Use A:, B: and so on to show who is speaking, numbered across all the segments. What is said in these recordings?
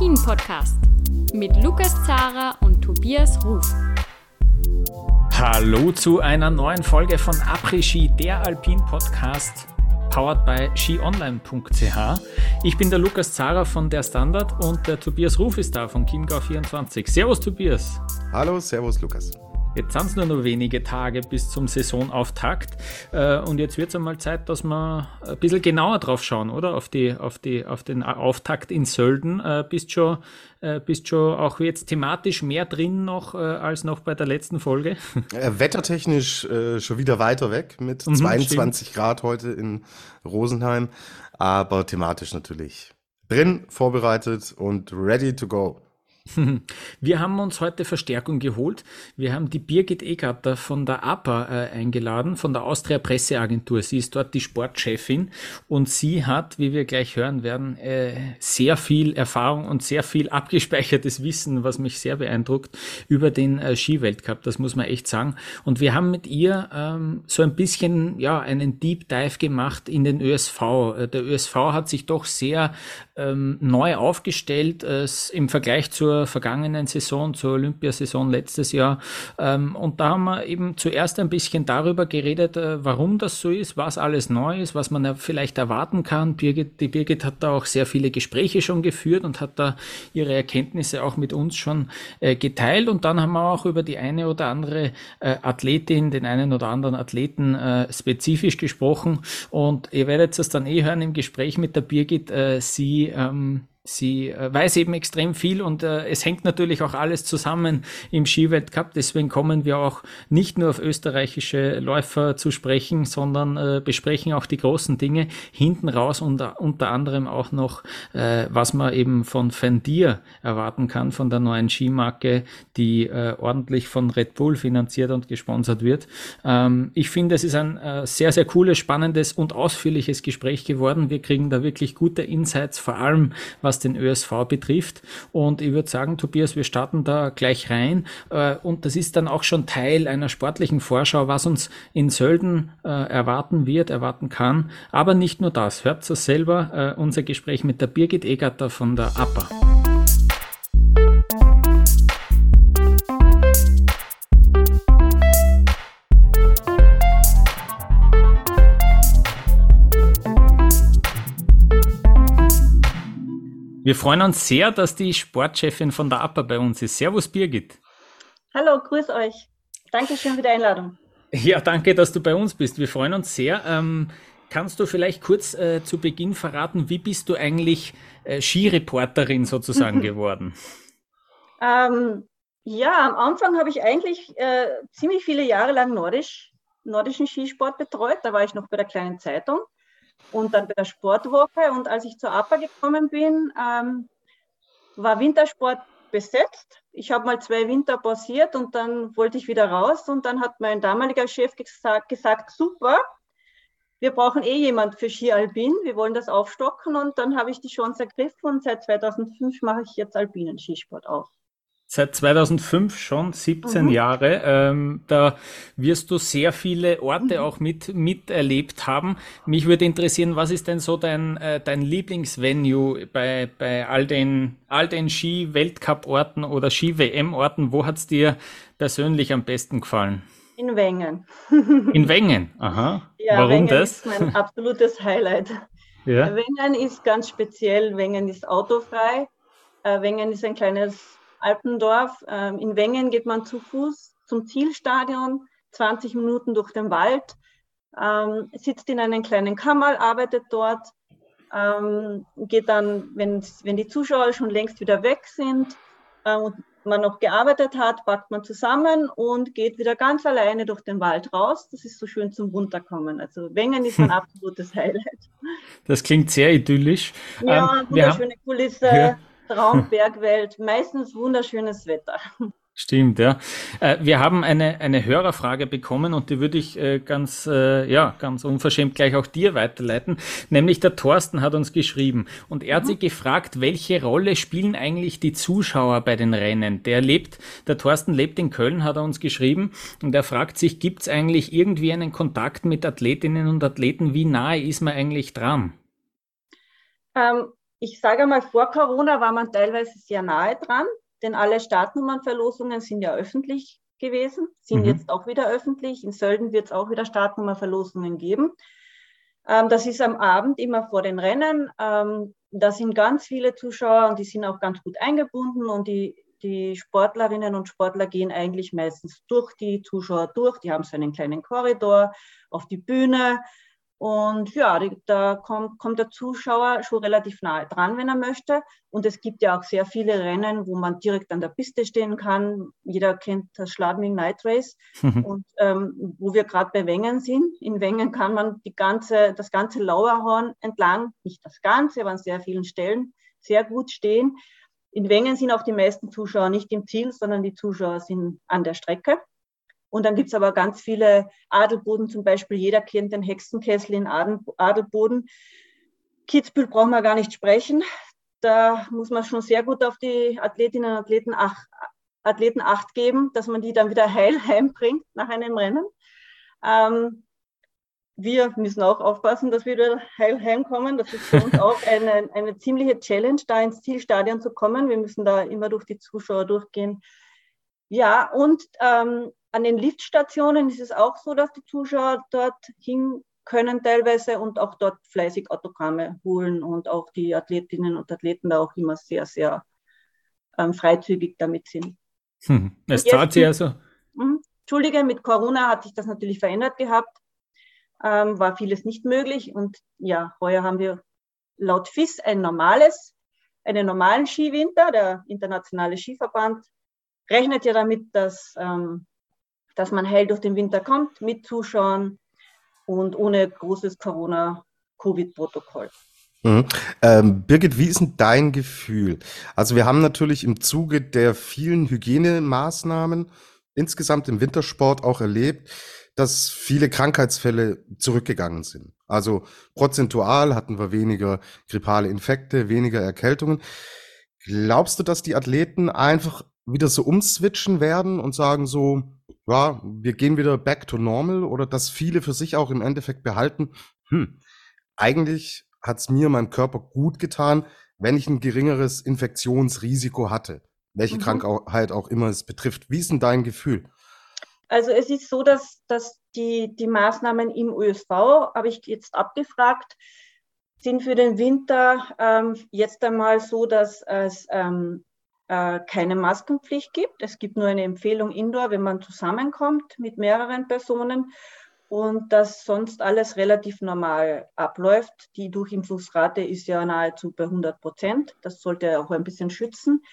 A: Après-Ski, der Alpin-Podcast mit Lukas Zara und Tobias Ruf.
B: Hallo zu einer neuen Folge von Après-Ski, der Alpin-Podcast, powered by skionline.ch. Ich bin der Lukas Zara von der Standard und der Tobias Ruf ist da von Chiemgau24. Servus Tobias.
C: Hallo, servus Lukas.
B: Jetzt sind es nur noch wenige Tage bis zum Saisonauftakt. Äh, und jetzt wird es einmal Zeit, dass wir ein bisschen genauer drauf schauen, oder? Auf, die, auf, die, auf den Auftakt in Sölden. Äh, bist, schon, äh, bist schon auch jetzt thematisch mehr drin noch als noch bei der letzten Folge?
C: Wettertechnisch schon wieder weiter weg mit mhm, 22 stimmt. Grad heute in Rosenheim. Aber thematisch natürlich drin, vorbereitet und ready to go.
B: Wir haben uns heute Verstärkung geholt. Wir haben die Birgit Egatter von der APA äh, eingeladen, von der Austria Presseagentur. Sie ist dort die Sportchefin und sie hat, wie wir gleich hören werden, äh, sehr viel Erfahrung und sehr viel abgespeichertes Wissen, was mich sehr beeindruckt, über den äh, Skiweltcup. Das muss man echt sagen. Und wir haben mit ihr ähm, so ein bisschen ja einen Deep Dive gemacht in den ÖSV. Äh, der ÖSV hat sich doch sehr ähm, neu aufgestellt äh, im Vergleich zur vergangenen Saison, zur Olympiasaison letztes Jahr. Ähm, und da haben wir eben zuerst ein bisschen darüber geredet, äh, warum das so ist, was alles neu ist, was man vielleicht erwarten kann. Birgit, die Birgit hat da auch sehr viele Gespräche schon geführt und hat da ihre Erkenntnisse auch mit uns schon äh, geteilt. Und dann haben wir auch über die eine oder andere äh, Athletin, den einen oder anderen Athleten spezifisch gesprochen. Und ihr werdet es dann eh hören im Gespräch mit der Birgit. sie ähm, Sie äh, weiß eben extrem viel und äh, es hängt natürlich auch alles zusammen im Skiweltcup. Deswegen kommen wir auch nicht nur auf österreichische Läufer zu sprechen, sondern äh, besprechen auch die großen Dinge. Hinten raus unter, unter anderem auch noch, äh, was man eben von Fendir erwarten kann, von der neuen Skimarke, die äh, ordentlich von Red Bull finanziert und gesponsert wird. Ähm, ich finde, es ist ein äh, sehr, sehr cooles, spannendes und ausführliches Gespräch geworden. Wir kriegen da wirklich gute Insights, vor allem was was den ÖSV betrifft. Und ich würde sagen, Tobias, wir starten da gleich rein. Äh, und das ist dann auch schon Teil einer sportlichen Vorschau, was uns in Sölden äh, erwarten wird, erwarten kann. Aber nicht nur das. Hört es selber, äh, unser Gespräch mit der Birgit Egatter von der APA. Wir freuen uns sehr, dass die Sportchefin von der APA bei uns ist. Servus Birgit.
D: Hallo, grüß euch. Dankeschön für die Einladung.
B: Ja, danke, dass du bei uns bist. Wir freuen uns sehr. Ähm, kannst du vielleicht kurz äh, zu Beginn verraten, wie bist du eigentlich äh, Skireporterin sozusagen geworden?
D: Ähm, ja, am Anfang habe ich eigentlich äh, ziemlich viele Jahre lang nordisch, nordischen Skisport betreut. Da war ich noch bei der kleinen Zeitung und dann bei der Sportwoche. Und als ich zur APA gekommen bin, ähm, war Wintersport besetzt. Ich habe mal zwei Winter pausiert und dann wollte ich wieder raus. Und dann hat mein damaliger Chef gesagt, gesagt super, wir brauchen eh jemand für Ski Alpin, wir wollen das aufstocken. Und dann habe ich die Chance ergriffen und seit 2005 mache ich jetzt alpinen Skisport auch.
B: Seit 2005 schon, 17 mhm. Jahre. Ähm, da wirst du sehr viele Orte mhm. auch mit miterlebt haben. Mich würde interessieren, was ist denn so dein, äh, dein Lieblingsvenue bei, bei all den, all den Ski-Weltcup-Orten oder Ski-WM-Orten? Wo hat's dir persönlich am besten gefallen?
D: In Wengen.
B: In Wengen, aha.
D: Ja, Warum Wengen das? ist mein absolutes Highlight. Ja. Wengen ist ganz speziell. Wengen ist autofrei. Äh, Wengen ist ein kleines Alpendorf. Ähm, in Wengen geht man zu Fuß zum Zielstadion, 20 Minuten durch den Wald, ähm, sitzt in einem kleinen Kammerl, arbeitet dort, ähm, geht dann, wenn, wenn die Zuschauer schon längst wieder weg sind äh, und man noch gearbeitet hat, packt man zusammen und geht wieder ganz alleine durch den Wald raus. Das ist so schön zum Runterkommen. Also Wengen ist ein absolutes Highlight.
B: Das klingt sehr idyllisch.
D: Ja, wunderschöne Kulisse. Ja. Traumbergwelt, meistens wunderschönes Wetter.
B: Stimmt, ja. Äh, wir haben eine, eine Hörerfrage bekommen und die würde ich äh, ganz, äh, ja, ganz unverschämt gleich auch dir weiterleiten. Nämlich der Thorsten hat uns geschrieben und er hat mhm. sich gefragt, welche Rolle spielen eigentlich die Zuschauer bei den Rennen? Der lebt, der Thorsten lebt in Köln, hat er uns geschrieben und er fragt sich, gibt es eigentlich irgendwie einen Kontakt mit Athletinnen und Athleten? Wie nahe ist man eigentlich dran?
D: Ähm, ich sage mal, vor Corona war man teilweise sehr nahe dran, denn alle Startnummernverlosungen sind ja öffentlich gewesen, sind mhm. jetzt auch wieder öffentlich. In Sölden wird es auch wieder Startnummerverlosungen geben. Ähm, das ist am Abend immer vor den Rennen. Ähm, da sind ganz viele Zuschauer und die sind auch ganz gut eingebunden und die, die Sportlerinnen und Sportler gehen eigentlich meistens durch die Zuschauer durch. Die haben so einen kleinen Korridor auf die Bühne und ja, da kommt, kommt der Zuschauer schon relativ nahe dran, wenn er möchte. Und es gibt ja auch sehr viele Rennen, wo man direkt an der Piste stehen kann. Jeder kennt das Schladming Night Race. Und ähm, wo wir gerade bei Wengen sind, in Wengen kann man die ganze, das ganze Lauerhorn entlang, nicht das ganze, aber an sehr vielen Stellen, sehr gut stehen. In Wengen sind auch die meisten Zuschauer nicht im Ziel, sondern die Zuschauer sind an der Strecke. Und dann gibt es aber ganz viele Adelboden, zum Beispiel jeder kennt den Hexenkessel in Adelboden. Kitzbühel brauchen wir gar nicht sprechen. Da muss man schon sehr gut auf die Athletinnen und Athleten, ach, Athleten acht geben, dass man die dann wieder heil heimbringt nach einem Rennen. Ähm, wir müssen auch aufpassen, dass wir wieder heil heimkommen. Das ist für uns auch eine, eine ziemliche Challenge, da ins Zielstadion zu kommen. Wir müssen da immer durch die Zuschauer durchgehen. Ja, und ähm, an den Liftstationen ist es auch so, dass die Zuschauer dort hin können teilweise und auch dort fleißig Autogramme holen und auch die Athletinnen und Athleten da auch immer sehr, sehr ähm, freizügig damit sind.
B: Hm, es zahlt sich also.
D: Mh, Entschuldige, mit Corona hat sich das natürlich verändert gehabt, ähm, war vieles nicht möglich und ja, heuer haben wir laut FIS ein normales, einen normalen Skiwinter, der internationale Skiverband rechnet ja damit, dass ähm, dass man hell durch den Winter kommt mit Zuschauern und ohne großes Corona-Covid-Protokoll.
C: Mhm. Ähm, Birgit, wie ist denn dein Gefühl? Also wir haben natürlich im Zuge der vielen Hygienemaßnahmen insgesamt im Wintersport auch erlebt, dass viele Krankheitsfälle zurückgegangen sind. Also prozentual hatten wir weniger grippale Infekte, weniger Erkältungen. Glaubst du, dass die Athleten einfach wieder so umswitchen werden und sagen so, ja, wir gehen wieder back to normal oder dass viele für sich auch im Endeffekt behalten, hm, eigentlich hat es mir, meinem Körper gut getan, wenn ich ein geringeres Infektionsrisiko hatte, welche mhm. Krankheit auch immer es betrifft. Wie ist denn dein Gefühl?
D: Also es ist so, dass, dass die, die Maßnahmen im ÖSV, habe ich jetzt abgefragt, sind für den Winter ähm, jetzt einmal so, dass es ähm, äh, keine Maskenpflicht gibt. Es gibt nur eine Empfehlung indoor, wenn man zusammenkommt mit mehreren Personen und dass sonst alles relativ normal abläuft. Die Durchimpfungsrate ist ja nahezu bei 100 Prozent. Das sollte auch ein bisschen schützen.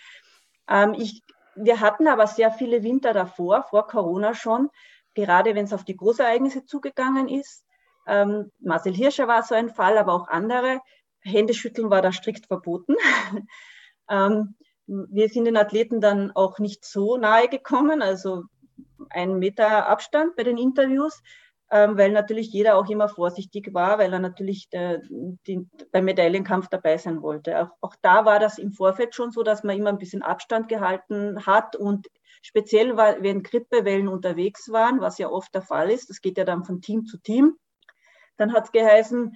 D: Ähm, ich, wir hatten aber sehr viele Winter davor, vor Corona schon, gerade wenn es auf die Großereignisse zugegangen ist. Ähm, Marcel Hirscher war so ein Fall, aber auch andere. Händeschütteln war da strikt verboten. ähm, wir sind den Athleten dann auch nicht so nahe gekommen, also ein Meter Abstand bei den Interviews, ähm, weil natürlich jeder auch immer vorsichtig war, weil er natürlich der, die, beim Medaillenkampf dabei sein wollte. Auch, auch, da war das im Vorfeld schon so, dass man immer ein bisschen Abstand gehalten hat und speziell, weil, wenn Grippewellen unterwegs waren, was ja oft der Fall ist, das geht ja dann von Team zu Team, dann hat es geheißen,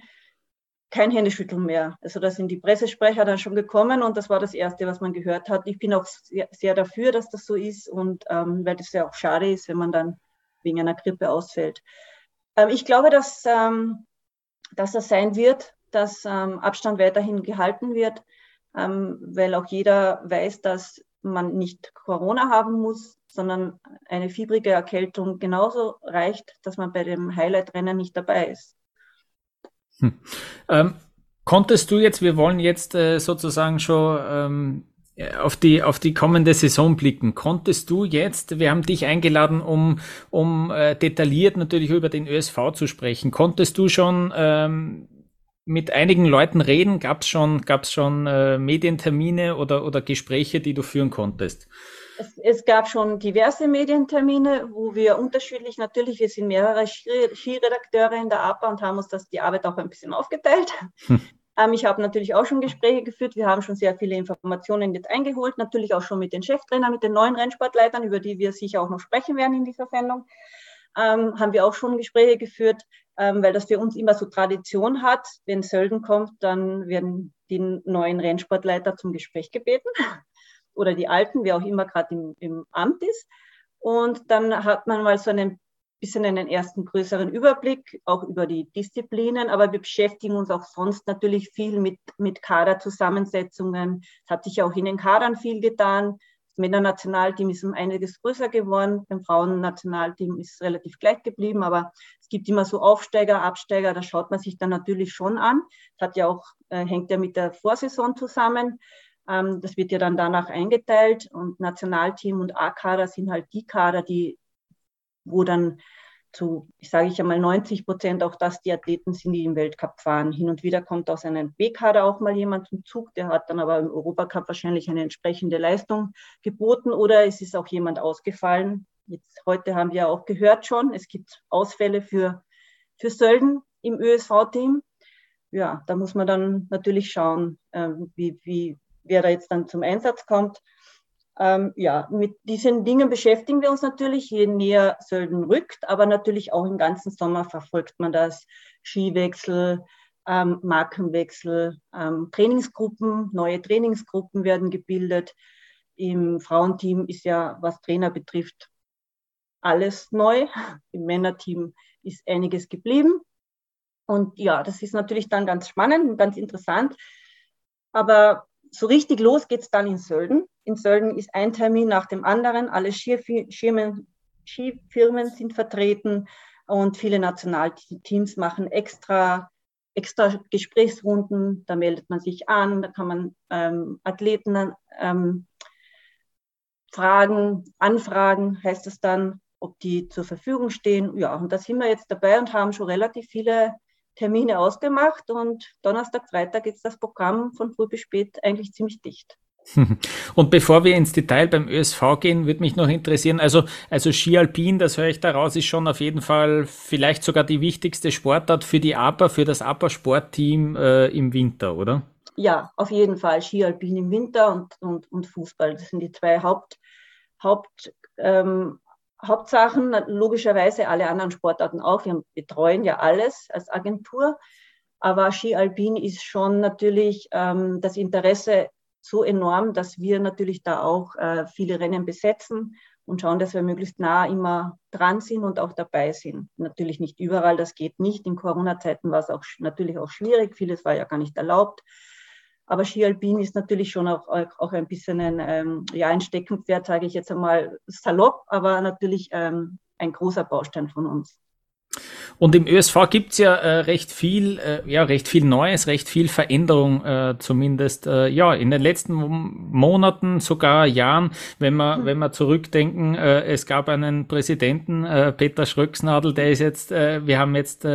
D: kein Händeschütteln mehr. Also da sind die Pressesprecher dann schon gekommen und das war das Erste, was man gehört hat. Ich bin auch sehr, sehr dafür, dass das so ist und ähm, weil das ja auch schade ist, wenn man dann wegen einer Grippe ausfällt. Ähm, ich glaube, dass, ähm, dass das sein wird, dass ähm, Abstand weiterhin gehalten wird, ähm, weil auch jeder weiß, dass man nicht Corona haben muss, sondern eine fiebrige Erkältung genauso reicht, dass man bei dem Highlight-Rennen nicht dabei ist.
B: Hm. Ähm, konntest du jetzt, wir wollen jetzt äh, sozusagen schon ähm, auf die, auf die kommende Saison blicken. Konntest du jetzt, wir haben dich eingeladen, um, um äh, detailliert natürlich über den ÖSV zu sprechen. Konntest du schon ähm, mit einigen Leuten reden? Gab es schon, gab's schon äh, Medientermine oder, oder Gespräche, die du führen konntest?
D: Es, es, gab schon diverse Medientermine, wo wir unterschiedlich, natürlich, wir sind mehrere Skiredakteure in der APA und haben uns das die Arbeit auch ein bisschen aufgeteilt. Hm. Ähm, ich habe natürlich auch schon Gespräche geführt. Wir haben schon sehr viele Informationen jetzt eingeholt, natürlich auch schon mit den Cheftrainern, mit den neuen Rennsportleitern, über die wir sicher auch noch sprechen werden in dieser Sendung. Ähm, haben wir auch schon Gespräche geführt. ähm, weil das für uns immer so Tradition hat. Wenn Sölden kommt, dann werden die neuen Rennsportleiter zum Gespräch gebeten oder die alten, wer auch immer gerade im, im Amt ist. Und dann hat man mal so einen bisschen einen ersten größeren Überblick, auch über die Disziplinen, aber wir beschäftigen uns auch sonst natürlich viel mit, mit Kaderzusammensetzungen. Es hat sich auch in den Kadern viel getan. Das Männernationalteam ist um einiges größer geworden. Beim Frauennationalteam ist es relativ gleich geblieben, aber es gibt immer so Aufsteiger, Absteiger, da schaut man sich dann natürlich schon an. Das hat ja auch, äh, hängt ja mit der Vorsaison zusammen. Ähm, das wird ja dann danach eingeteilt und Nationalteam und A-Kader sind halt die Kader, die wo dann zu, ich sage ich einmal, 90 Prozent auch das die Athleten sind, die im Weltcup fahren. Hin und wieder kommt aus einem B-Kader auch mal jemand zum Zug, der hat dann aber im Europacup wahrscheinlich eine entsprechende Leistung geboten oder es ist auch jemand ausgefallen. Jetzt, heute haben wir auch gehört schon, es gibt Ausfälle für, für Sölden im ÖSV-Team. Ja, da muss man dann natürlich schauen, äh, wie, wie, wer da jetzt dann zum Einsatz kommt. Ähm, ja, mit diesen Dingen beschäftigen wir uns natürlich, je näher Sölden rückt, aber natürlich auch im ganzen Sommer verfolgt man das. Skiwechsel, ähm, Markenwechsel, ähm, Trainingsgruppen, neue Trainingsgruppen werden gebildet. Im Frauenteam ist ja, was Trainer betrifft, alles neu. Im Männerteam ist einiges geblieben. Und ja, das ist natürlich dann ganz spannend und ganz interessant. Aber so richtig los geht es dann in Sölden. In Sölden ist ein Termin nach dem anderen. Alle Skifirmen, Skifirmen sind vertreten und viele Nationalteams machen extra, extra Gesprächsrunden. Da meldet man sich an, da kann man ähm, Athleten ähm, fragen, anfragen, heißt es dann, ob die zur Verfügung stehen. Ja, und da sind wir jetzt dabei und haben schon relativ viele Termine ausgemacht und Donnerstag, Freitag ist das Programm von früh bis spät eigentlich ziemlich dicht.
B: Und bevor wir ins Detail beim ÖSV gehen, würde mich noch interessieren, also, also Ski Alpin, das höre ich daraus, ist schon auf jeden Fall vielleicht sogar die wichtigste Sportart für die APA, für das APA-Sportteam äh, im Winter, oder?
D: Ja, auf jeden Fall Ski Alpin im Winter und, und, und Fußball. Das sind die zwei Haupt, Haupt ähm, Hauptsachen, logischerweise alle anderen Sportarten auch. Wir betreuen ja alles als Agentur. Aber Ski Alpin ist schon natürlich ähm, das Interesse so enorm, dass wir natürlich da auch äh, viele Rennen besetzen und schauen, dass wir möglichst nah immer dran sind und auch dabei sind. Natürlich nicht überall, das geht nicht. In Corona-Zeiten war es auch natürlich auch schwierig. Vieles war ja gar nicht erlaubt. Aber Ski Alpin ist natürlich schon auch, auch ein bisschen ein, ähm, ja, ein Steckenpferd, sage ich jetzt einmal salopp, aber natürlich ähm, ein großer Baustein von uns.
B: Und im ÖSV gibt's ja äh, recht viel, äh, ja, recht viel Neues, recht viel Veränderung, äh, zumindest äh, ja, in den letzten Monaten, sogar Jahren, wenn wir, mhm. wenn wir zurückdenken, äh, es gab einen Präsidenten, äh, Peter Schröcksnadel, der ist jetzt, wir haben jetzt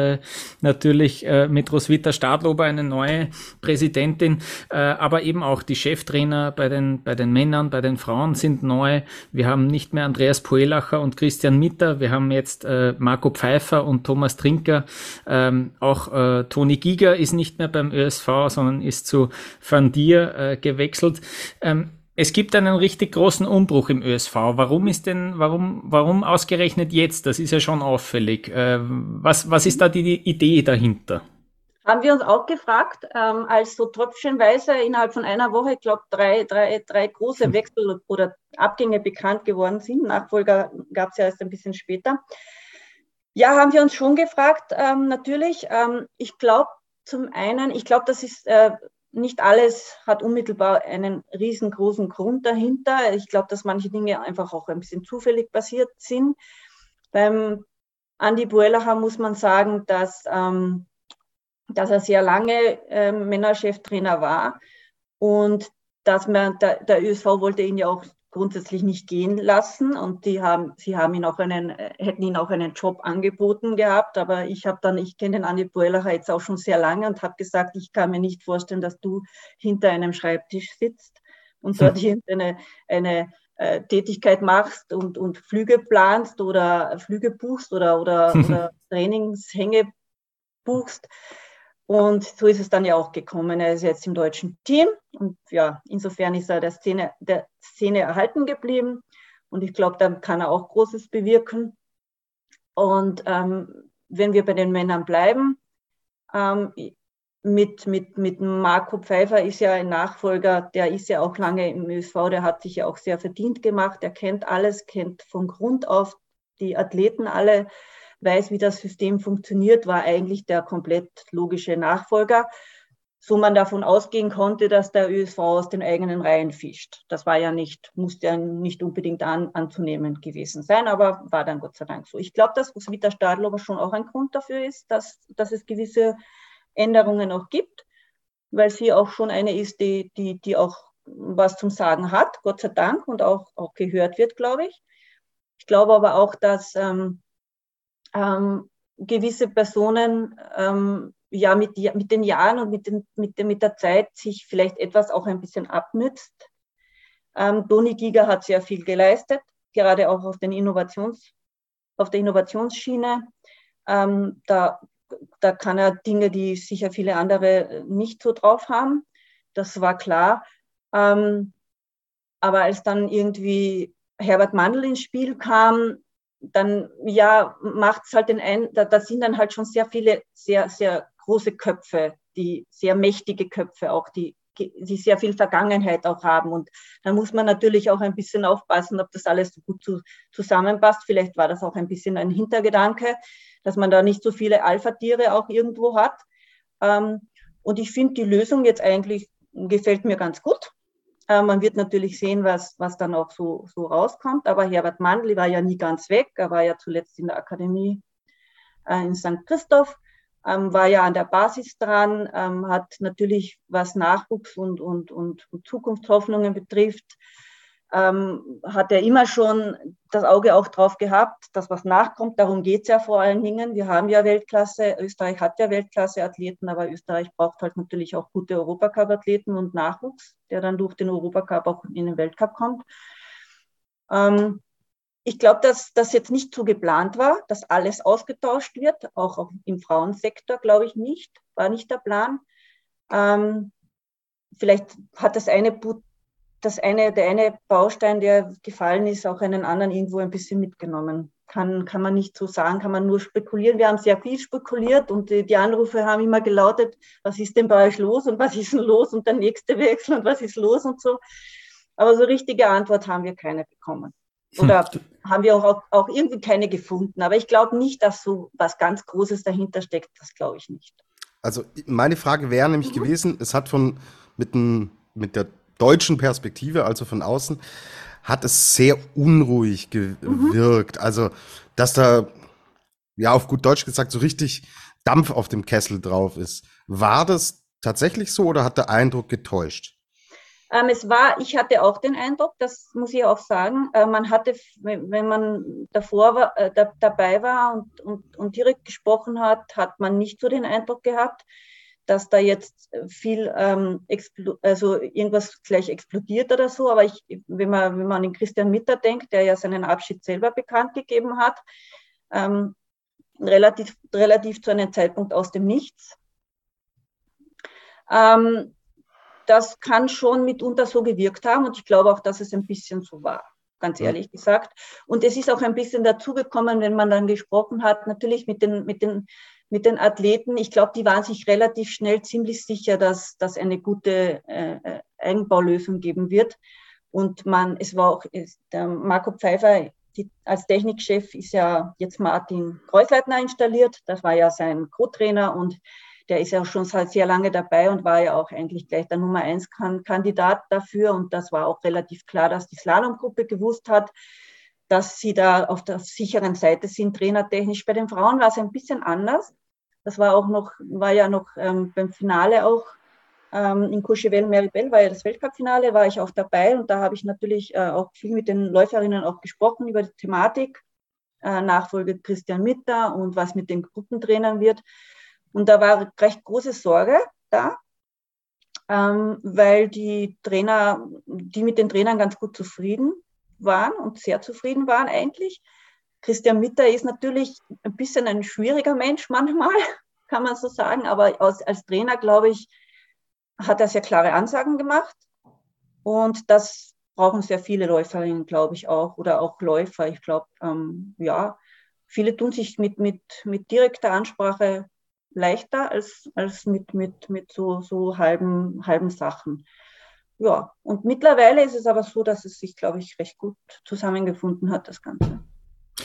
B: natürlich mit Roswitha Stadlober eine neue Präsidentin, aber eben auch die Cheftrainer bei den, bei den Männern, bei den Frauen sind neu. Wir haben nicht mehr Andreas Poelacher und Christian Mitter, wir haben jetzt Marco Pfeiffer und Thomas Trinker. Ähm, auch äh, Toni Giger ist nicht mehr beim ÖSV, sondern ist zu Van Dier äh, gewechselt. Ähm, es gibt einen richtig großen Umbruch im ÖSV. Warum ist denn, warum, warum ausgerechnet jetzt? Das ist ja schon auffällig. Äh, was, was ist da die Idee dahinter?
D: Haben wir uns auch gefragt, ähm, als so tröpfchenweise innerhalb von einer Woche, ich glaube, drei, drei, drei große hm. Wechsel oder Abgänge bekannt geworden sind. Nachfolger gab es ja erst ein bisschen später. Ja, haben wir uns schon gefragt, ähm, natürlich. Ähm, ich glaube zum einen, ich glaube, das ist äh, nicht alles hat unmittelbar einen riesengroßen Grund dahinter. Ich glaube, dass manche Dinge einfach auch ein bisschen zufällig passiert sind. Beim Andy Buelacher muss man sagen, dass, ähm, dass er sehr lange äh, Männercheftrainer war und dass man, der, der ÖSV wollte ihn ja auch grundsätzlich nicht gehen lassen und die haben, sie haben ihn auch einen, hätten ihn auch einen Job angeboten gehabt, aber ich habe dann, ich kenne den Andi Buelacher jetzt auch schon sehr lange und habe gesagt, ich kann mir nicht vorstellen, dass du hinter einem Schreibtisch sitzt und dort hm. eine, eine äh, Tätigkeit machst und, und Flüge planst oder Flüge buchst oder, oder, oder Trainingshänge buchst. Und so ist es dann ja auch gekommen. Er ist jetzt im deutschen Team und ja, insofern ist er der Szene, der Szene erhalten geblieben. Und ich glaube, da kann er auch Großes bewirken. Und ähm, wenn wir bei den Männern bleiben, ähm, mit, mit, mit Marco Pfeiffer ist ja ein Nachfolger, der ist ja auch lange im ÖSV, der hat sich ja auch sehr verdient gemacht, der kennt alles, kennt von Grund auf die Athleten alle, weiß, wie das System funktioniert, war eigentlich der komplett logische Nachfolger so man davon ausgehen konnte, dass der ÖSV aus den eigenen Reihen fischt. Das war ja nicht, musste ja nicht unbedingt an, anzunehmen gewesen sein, aber war dann Gott sei Dank so. Ich glaube, dass Roswitha Stadlober schon auch ein Grund dafür ist, dass, dass es gewisse Änderungen auch gibt, weil sie auch schon eine ist, die, die, die auch was zum Sagen hat, Gott sei Dank, und auch, auch gehört wird, glaube ich. Ich glaube aber auch, dass ähm, ähm, gewisse Personen ähm, ja mit, mit den Jahren und mit, den, mit, mit der Zeit sich vielleicht etwas auch ein bisschen abnützt. Ähm, Doni Giga hat sehr viel geleistet, gerade auch auf, den Innovations, auf der Innovationsschiene. Ähm, da, da kann er Dinge, die sicher viele andere nicht so drauf haben. Das war klar. Ähm, aber als dann irgendwie Herbert Mandl ins Spiel kam, dann ja, macht es halt den ein, da, da sind dann halt schon sehr viele sehr, sehr große Köpfe, die sehr mächtige Köpfe auch, die, die sehr viel Vergangenheit auch haben. Und da muss man natürlich auch ein bisschen aufpassen, ob das alles so gut zu, zusammenpasst. Vielleicht war das auch ein bisschen ein Hintergedanke, dass man da nicht so viele Alpha-Tiere auch irgendwo hat. Ähm, und ich finde die Lösung jetzt eigentlich gefällt mir ganz gut. Äh, man wird natürlich sehen, was, was dann auch so, so rauskommt. Aber Herbert Mandl war ja nie ganz weg. Er war ja zuletzt in der Akademie äh, in St. Christoph ähm, war ja an der Basis dran, ähm, hat natürlich, was Nachwuchs und, und, und, und Zukunftshoffnungen betrifft, ähm, hat er immer schon das Auge auch drauf gehabt, dass was nachkommt. Darum geht es ja vor allen Dingen. Wir haben ja Weltklasse, Österreich hat ja Weltklasse-Athleten, aber Österreich braucht halt natürlich auch gute Europacup-Athleten und Nachwuchs, der dann durch den Europacup auch in den Weltcup kommt. Ähm, ich glaube, dass das jetzt nicht so geplant war, dass alles ausgetauscht wird, auch im Frauensektor, glaube ich nicht, war nicht der Plan. Ähm, vielleicht hat das eine, das eine, der eine Baustein, der gefallen ist, auch einen anderen irgendwo ein bisschen mitgenommen. Kann, kann man nicht so sagen, kann man nur spekulieren. Wir haben sehr viel spekuliert und die, die Anrufe haben immer gelautet, was ist denn bei euch los und was ist denn los und der nächste Wechsel und was ist los und so. Aber so richtige Antwort haben wir keine bekommen. Oder hm. haben wir auch, auch irgendwie keine gefunden. Aber ich glaube nicht, dass so was ganz Großes dahinter steckt. Das glaube ich nicht.
C: Also meine Frage wäre nämlich mhm. gewesen, es hat von mit, ein, mit der deutschen Perspektive, also von außen, hat es sehr unruhig gewirkt. Mhm. Also, dass da, ja, auf gut Deutsch gesagt, so richtig Dampf auf dem Kessel drauf ist. War das tatsächlich so oder hat der Eindruck getäuscht?
D: Ähm, es war, ich hatte auch den Eindruck, das muss ich auch sagen, äh, man hatte, wenn man davor war, äh, da, dabei war und, und, und direkt gesprochen hat, hat man nicht so den Eindruck gehabt, dass da jetzt viel, ähm, also irgendwas gleich explodiert oder so. Aber ich, wenn man, wenn man an den Christian Mitter denkt, der ja seinen Abschied selber bekannt gegeben hat, ähm, relativ, relativ zu einem Zeitpunkt aus dem Nichts. Ähm, das kann schon mitunter so gewirkt haben und ich glaube auch, dass es ein bisschen so war, ganz ehrlich gesagt. Und es ist auch ein bisschen dazugekommen, wenn man dann gesprochen hat, natürlich mit den, mit den, mit den Athleten. Ich glaube, die waren sich relativ schnell ziemlich sicher, dass das eine gute äh, äh, Eigenbaulösung geben wird. Und man, es war auch, der Marco Pfeiffer die, als Technikchef ist ja jetzt Martin Kreuzleitner installiert. Das war ja sein Co-Trainer und der ist ja schon seit sehr lange dabei und war ja auch eigentlich gleich der Nummer eins Kandidat dafür. Und das war auch relativ klar, dass die Slalomgruppe gewusst hat, dass sie da auf der sicheren Seite sind, trainertechnisch. Bei den Frauen war es ein bisschen anders. Das war auch noch, war ja noch ähm, beim Finale auch ähm, in Courchevel Meribel war ja das Weltcup-Finale, war ich auch dabei und da habe ich natürlich äh, auch viel mit den Läuferinnen auch gesprochen über die Thematik. Äh, Nachfolge Christian Mitter und was mit den Gruppentrainern wird. Und da war recht große Sorge da, ähm, weil die Trainer, die mit den Trainern ganz gut zufrieden waren und sehr zufrieden waren eigentlich. Christian Mitter ist natürlich ein bisschen ein schwieriger Mensch manchmal, kann man so sagen, aber als, als Trainer, glaube ich, hat er sehr klare Ansagen gemacht. Und das brauchen sehr viele Läuferinnen, glaube ich, auch, oder auch Läufer. Ich glaube, ähm, ja, viele tun sich mit, mit, mit direkter Ansprache leichter als, als mit, mit, mit so, so halben, halben Sachen. Ja, und mittlerweile ist es aber so, dass es sich, glaube ich, recht gut zusammengefunden hat, das Ganze.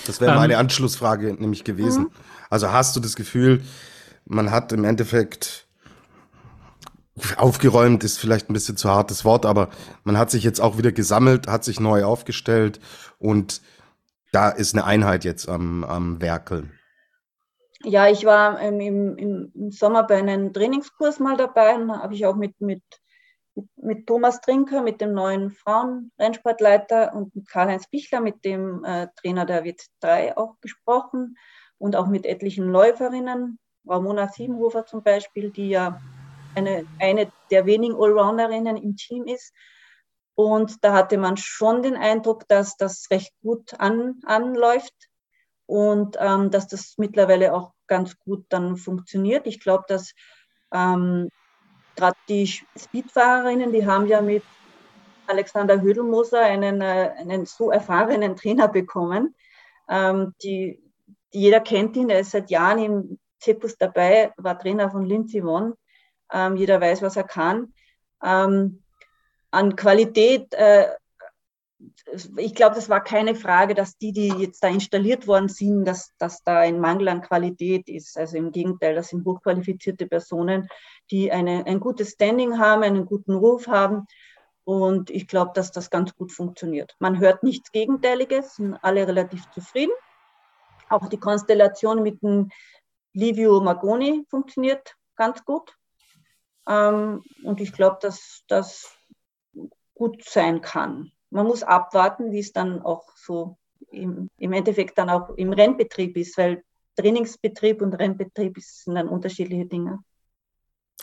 C: Das wäre meine ähm, Anschlussfrage nämlich gewesen. Mhm. Also hast du das Gefühl, man hat im Endeffekt aufgeräumt, ist vielleicht ein bisschen zu hartes Wort, aber man hat sich jetzt auch wieder gesammelt, hat sich neu aufgestellt und da ist eine Einheit jetzt am, am Werkeln.
D: Ja, ich war ähm, im, im, Sommer bei einem Trainingskurs mal dabei und habe ich auch mit, mit, mit Thomas Trinker, mit dem neuen Frauenrennsportleiter und mit Karl-Heinz Bichler, mit dem äh, Trainer der W3 auch gesprochen und auch mit etlichen Läuferinnen, Ramona Siebenhofer zum Beispiel, die ja eine, eine der wenigen Allrounderinnen im Team ist. Und da hatte man schon den Eindruck, dass das recht gut an, anläuft und ähm, dass das mittlerweile auch ganz gut dann funktioniert. Ich glaube, dass ähm, gerade die Speedfahrerinnen, die haben ja mit Alexander Hödelmoser einen, äh, einen so erfahrenen Trainer bekommen. Ähm, die, die, jeder kennt ihn, er ist seit Jahren im Cepus dabei, war Trainer von Lindsey Vonn. Ähm, jeder weiß, was er kann. Ähm, an Qualität äh, ich glaube, das war keine Frage, dass die, die jetzt da installiert worden sind, dass, dass da ein Mangel an Qualität ist. Also im Gegenteil, das sind hochqualifizierte Personen, die eine, ein gutes Standing haben, einen guten Ruf haben. Und ich glaube, dass das ganz gut funktioniert. Man hört nichts Gegenteiliges, sind alle relativ zufrieden. Auch die Konstellation mit dem Livio Magoni funktioniert ganz gut. Ähm, und ich glaube, dass das gut sein kann man muss abwarten, wie es dann auch so im, im Endeffekt dann auch im Rennbetrieb ist, weil Trainingsbetrieb und Rennbetrieb sind dann unterschiedliche Dinge.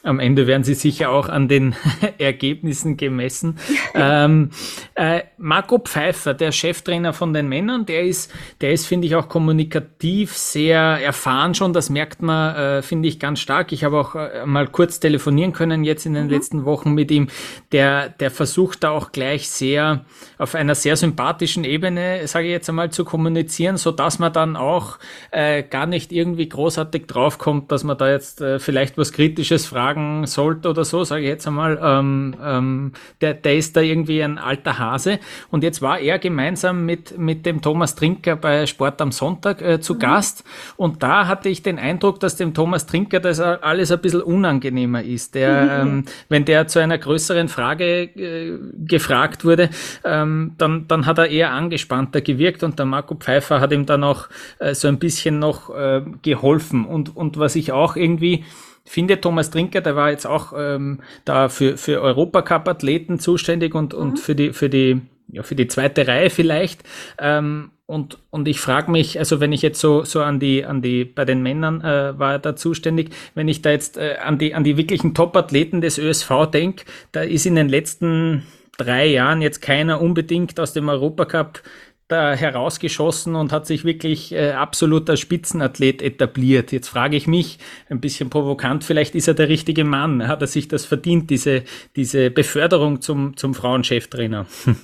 B: Am Ende werden sie sicher auch an den Ergebnissen gemessen. ähm, äh, Marco Pfeiffer, der Cheftrainer von den Männern, der ist, der ist, finde ich, auch kommunikativ sehr erfahren schon. Das merkt man, äh, finde ich, ganz stark. Ich habe auch äh, mal kurz telefonieren können jetzt in den mhm. letzten Wochen mit ihm. Der, der versucht da auch gleich sehr auf einer sehr sympathischen Ebene, sage ich jetzt einmal, zu kommunizieren, so dass man dann auch äh, gar nicht irgendwie großartig draufkommt, dass man da jetzt äh, vielleicht was Kritisches fragt sagen sollte oder so, sage ich jetzt einmal, ähm, ähm, der, der ist da irgendwie ein alter Hase. Und jetzt war er gemeinsam mit, mit dem Thomas Trinker bei Sport am Sonntag äh, zu mhm. Gast. Und da hatte ich den Eindruck, dass dem Thomas Trinker das alles ein bisschen unangenehmer ist. Der, mhm. ähm, wenn der zu einer größeren Frage äh, gefragt wurde, ähm, dann, dann hat er eher angespannter gewirkt und der Marco Pfeiffer hat ihm dann auch äh, so ein bisschen noch äh, geholfen. Und, und was ich auch irgendwie finde, Thomas Trinker, der war jetzt auch ähm, da für, für Europacup-Athleten zuständig und, mhm. und für die, für die, ja, für die zweite Reihe vielleicht. Ähm, und, und ich frage mich, also wenn ich jetzt so, so an die, an die, bei den Männern äh, war er da zuständig, wenn ich da jetzt äh, an die, an die wirklichen Top-Athleten des ÖSV denke, da ist in den letzten drei Jahren jetzt keiner unbedingt aus dem Europacup da herausgeschossen und hat sich wirklich äh, absoluter Spitzenathlet etabliert. Jetzt frage ich mich, ein bisschen provokant, vielleicht ist er der richtige Mann. Hat er sich das verdient, diese, diese Beförderung zum, zum Frauencheftrainer?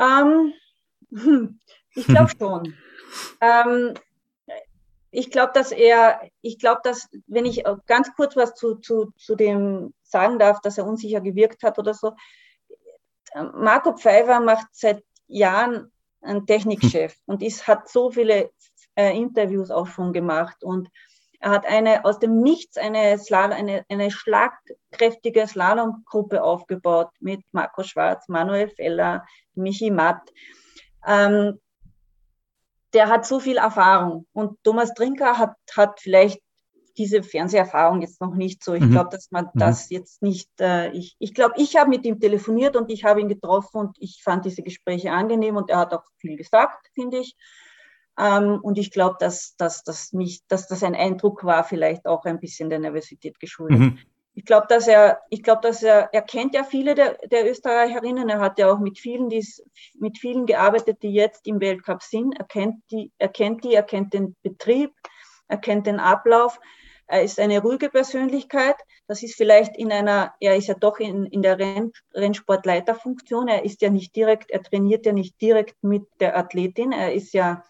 D: Ähm, hm, ich glaube schon. ähm, ich glaube, dass er, ich glaube, dass, wenn ich ganz kurz was zu, zu, zu dem sagen darf, dass er unsicher gewirkt hat oder so, Marco Pfeiffer macht seit Jahren ein Technikchef hm. und ist, hat so viele äh, Interviews auch schon gemacht und er hat eine aus dem Nichts eine, Slalom, eine, eine schlagkräftige Slalomgruppe aufgebaut mit Marco Schwarz, Manuel Feller, Michi Matt. Ähm, der hat so viel Erfahrung und Thomas Trinker hat, hat vielleicht diese Fernseherfahrung jetzt noch nicht so. Ich mhm. glaube, dass man mhm. das jetzt nicht, äh, ich, ich glaube, ich habe mit ihm telefoniert und ich habe ihn getroffen und ich fand diese Gespräche angenehm und er hat auch viel gesagt, finde ich. Ähm, und ich glaube, dass, dass, dass, mich, dass das ein Eindruck war, vielleicht auch ein bisschen der Nervosität geschuldet. Mhm. Ich glaube, dass er, ich glaube, dass er, er kennt ja viele der, der Österreicherinnen. Er hat ja auch mit vielen, die's, mit vielen gearbeitet, die jetzt im Weltcup sind. Er kennt die, er kennt die, er kennt den Betrieb, er kennt den Ablauf. Er ist eine ruhige Persönlichkeit. Das ist vielleicht in einer, er ist ja doch in, in der Renn, Rennsportleiterfunktion. Er ist ja nicht direkt, er trainiert ja nicht direkt mit der Athletin. Er ist ja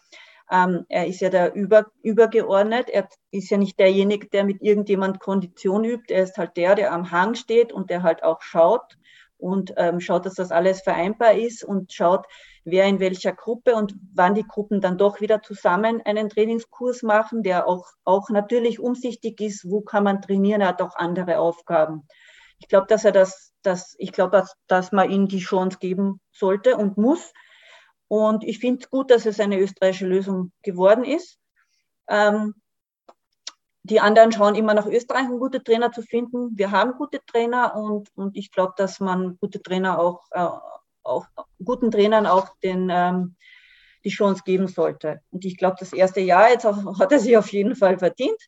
D: Ähm, er ist ja der über, übergeordnet. Er ist ja nicht derjenige, der mit irgendjemand Kondition übt. Er ist halt der, der am Hang steht und der halt auch schaut und ähm, schaut, dass das alles vereinbar ist und schaut, wer in welcher Gruppe und wann die Gruppen dann doch wieder zusammen einen Trainingskurs machen, der auch, auch natürlich umsichtig ist, wo kann man trainieren, er hat auch andere Aufgaben. Ich glaube, dass er das, dass, ich glaube, dass, dass man ihm die Chance geben sollte und muss. Und ich finde es gut, dass es eine österreichische Lösung geworden ist. Ähm, die anderen schauen immer nach Österreich, um gute Trainer zu finden. Wir haben gute Trainer und, und ich glaube, dass man gute Trainer auch, äh, auch guten Trainern auch den, ähm, die Chance geben sollte. Und ich glaube, das erste Jahr jetzt auch, hat er sich auf jeden Fall verdient.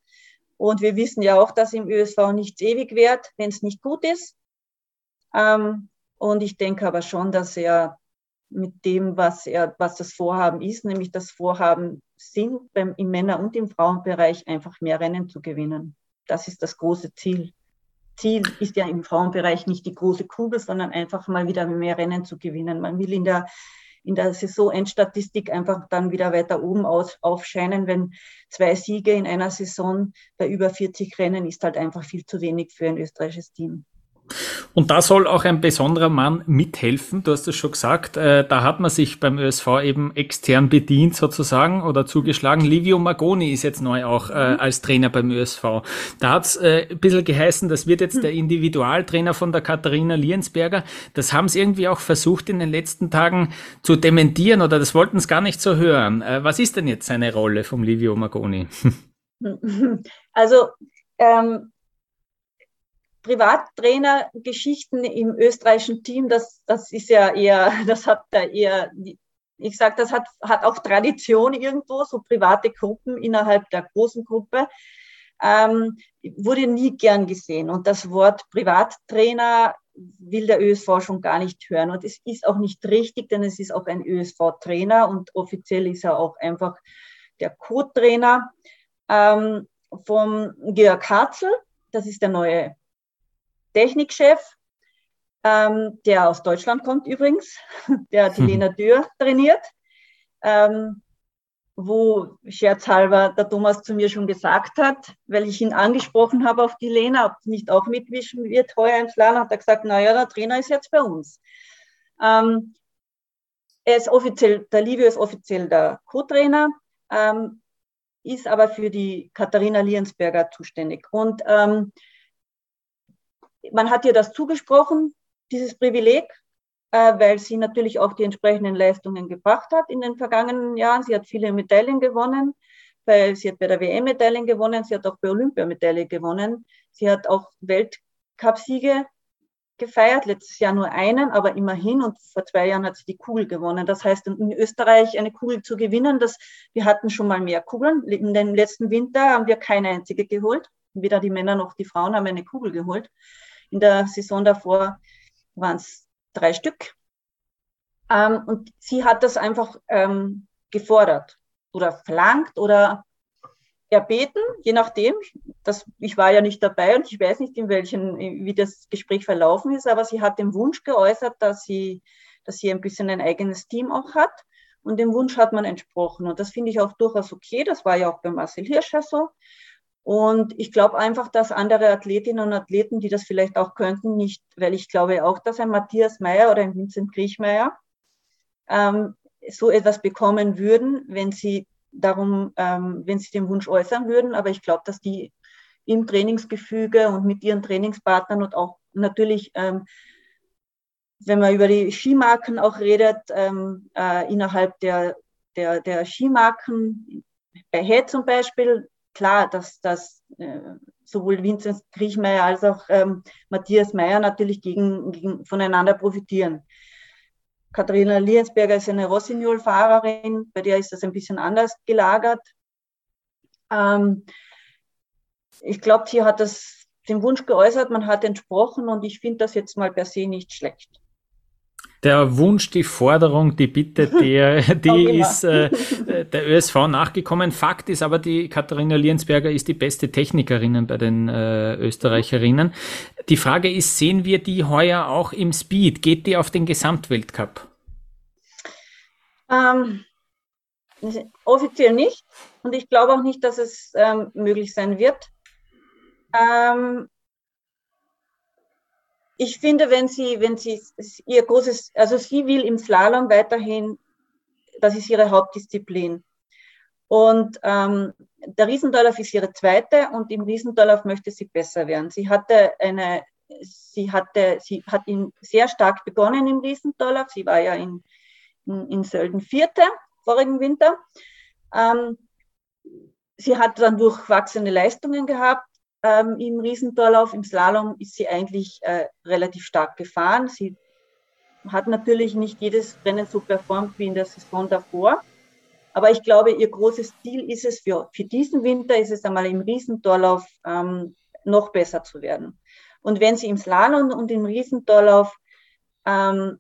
D: Und wir wissen ja auch, dass im ÖSV nichts ewig währt, wenn es nicht gut ist. Ähm, und ich denke aber schon, dass er mit dem, was er, was das Vorhaben ist, nämlich das Vorhaben sind, beim, im Männer- und im Frauenbereich einfach mehr Rennen zu gewinnen. Das ist das große Ziel. Ziel ist ja im Frauenbereich nicht die große Kugel, sondern einfach mal wieder mehr Rennen zu gewinnen. Man will in der, in der Saisonendstatistik einfach dann wieder weiter oben aus, aufscheinen, wenn zwei Siege in einer Saison bei über 40 Rennen ist halt einfach viel zu wenig für ein österreichisches Team.
B: Und da soll auch ein besonderer Mann mithelfen. Du hast es schon gesagt. Äh, da hat man sich beim ÖSV eben extern bedient sozusagen oder zugeschlagen. Livio Magoni ist jetzt neu auch äh, mhm. als Trainer beim ÖSV. Da hat es äh, ein bisschen geheißen, das wird jetzt mhm. der Individualtrainer von der Katharina Liensberger. Das haben sie irgendwie auch versucht in den letzten Tagen zu dementieren oder das wollten sie gar nicht so hören. Äh, was ist denn jetzt seine Rolle vom Livio Magoni?
D: Also ähm, Privattrainer-Geschichten im österreichischen Team, das, das ist ja eher, das hat da eher, ich sage, das hat, hat auch Tradition irgendwo, so private Gruppen innerhalb der großen Gruppe, ähm, wurde nie gern gesehen. Und das Wort Privattrainer will der ÖSV schon gar nicht hören. Und es ist auch nicht richtig, denn es ist auch ein ÖSV-Trainer und offiziell ist er auch einfach der Co-Trainer ähm, vom Georg Harzel. Das ist der neue Technikchef, ähm, der aus Deutschland kommt übrigens, der hat die Lena Dürr trainiert, ähm, wo scherzhalber der Thomas zu mir schon gesagt hat, weil ich ihn angesprochen habe auf die Lena, ob nicht auch mitwischen wird heuer im Slalom, hat er gesagt, naja, der Trainer ist jetzt bei uns. Ähm, er ist offiziell, der Livio ist offiziell der Co-Trainer, ähm, ist aber für die Katharina Liensberger zuständig. Und ähm, man hat ihr das zugesprochen, dieses Privileg, äh, weil sie natürlich auch die entsprechenden Leistungen gebracht hat in den vergangenen Jahren. Sie hat viele Medaillen gewonnen. Bei, sie hat bei der WM Medaillen gewonnen, sie hat auch bei Olympia Medaille gewonnen. Sie hat auch Weltcupsiege gefeiert, letztes Jahr nur einen, aber immerhin und vor zwei Jahren hat sie die Kugel gewonnen. Das heißt, in Österreich eine Kugel zu gewinnen, das, wir hatten schon mal mehr Kugeln. In den letzten Winter haben wir keine einzige geholt. Weder die Männer noch die Frauen haben eine Kugel geholt. In der Saison davor waren es drei Stück. Ähm, und sie hat das einfach ähm, gefordert oder verlangt oder erbeten, je nachdem. Das, ich war ja nicht dabei und ich weiß nicht, in welchen, wie das Gespräch verlaufen ist, aber sie hat den Wunsch geäußert, dass sie, dass sie ein bisschen ein eigenes Team auch hat. Und dem Wunsch hat man entsprochen. Und das finde ich auch durchaus okay. Das war ja auch bei Marcel Hirscher so. Und ich glaube einfach, dass andere Athletinnen und Athleten, die das vielleicht auch könnten, nicht, weil ich glaube auch, dass ein Matthias Meyer oder ein Vincent Griechmeier ähm, so etwas bekommen würden, wenn sie darum, ähm, wenn sie den Wunsch äußern würden. Aber ich glaube, dass die im Trainingsgefüge und mit ihren Trainingspartnern und auch natürlich, ähm, wenn man über die Skimarken auch redet, ähm, äh, innerhalb der, der, der Skimarken, bei Head zum Beispiel, klar, dass, dass äh, sowohl Vincent Griechmeier als auch ähm, Matthias Meyer natürlich gegen, gegen, voneinander profitieren. Katharina Liensberger ist eine Rossignol-Fahrerin, bei der ist das ein bisschen anders gelagert. Ähm, ich glaube, sie hat das, den Wunsch geäußert, man hat entsprochen und ich finde das jetzt mal per se nicht schlecht
B: der Wunsch, die Forderung, die Bitte, der, die ist äh, der ÖSV nachgekommen. Fakt ist aber, die Katharina Liensberger ist die beste Technikerin bei den äh, Österreicherinnen. Die Frage ist, sehen wir die heuer auch im Speed? Geht die auf den Gesamtweltcup?
D: Ähm, offiziell nicht. Und ich glaube auch nicht, dass es ähm, möglich sein wird. Ähm, ich finde, wenn sie, wenn sie ihr großes, also sie will im Slalom weiterhin, das ist ihre Hauptdisziplin. Und ähm, der Riesendorlauf ist ihre zweite und im Riesendorlauf möchte sie besser werden. Sie hatte eine, sie hatte, sie hat ihn sehr stark begonnen im Riesendorlauf. Sie war ja in, in, in Sölden Vierte vorigen Winter. Ähm, sie hat dann durchwachsene Leistungen gehabt. Ähm, Im Riesendorlauf, im Slalom ist sie eigentlich äh, relativ stark gefahren. Sie hat natürlich nicht jedes Rennen so performt wie in der Saison davor. Aber ich glaube, ihr großes Ziel ist es für, für diesen Winter, ist es einmal im Riesendorlauf ähm, noch besser zu werden. Und wenn sie im Slalom und im Riesendorlauf ähm,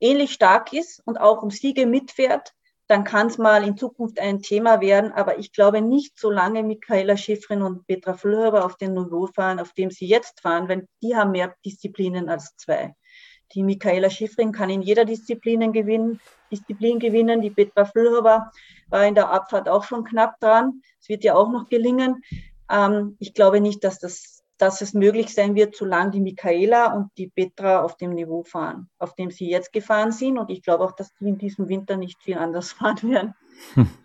D: ähnlich stark ist und auch um Siege mitfährt, dann kann es mal in Zukunft ein Thema werden. Aber ich glaube nicht, solange Michaela Schifrin und Petra Flörer auf dem Niveau fahren, auf dem sie jetzt fahren, weil die haben mehr Disziplinen als zwei. Die Michaela Schifrin kann in jeder Disziplin gewinnen, Disziplin gewinnen. Die Petra Flörer war in der Abfahrt auch schon knapp dran. Es wird ja auch noch gelingen. Ähm, ich glaube nicht, dass das dass es möglich sein wird, solange die Michaela und die Petra auf dem Niveau fahren, auf dem sie jetzt gefahren sind. Und ich glaube auch, dass die in diesem Winter nicht viel anders fahren werden. Hm.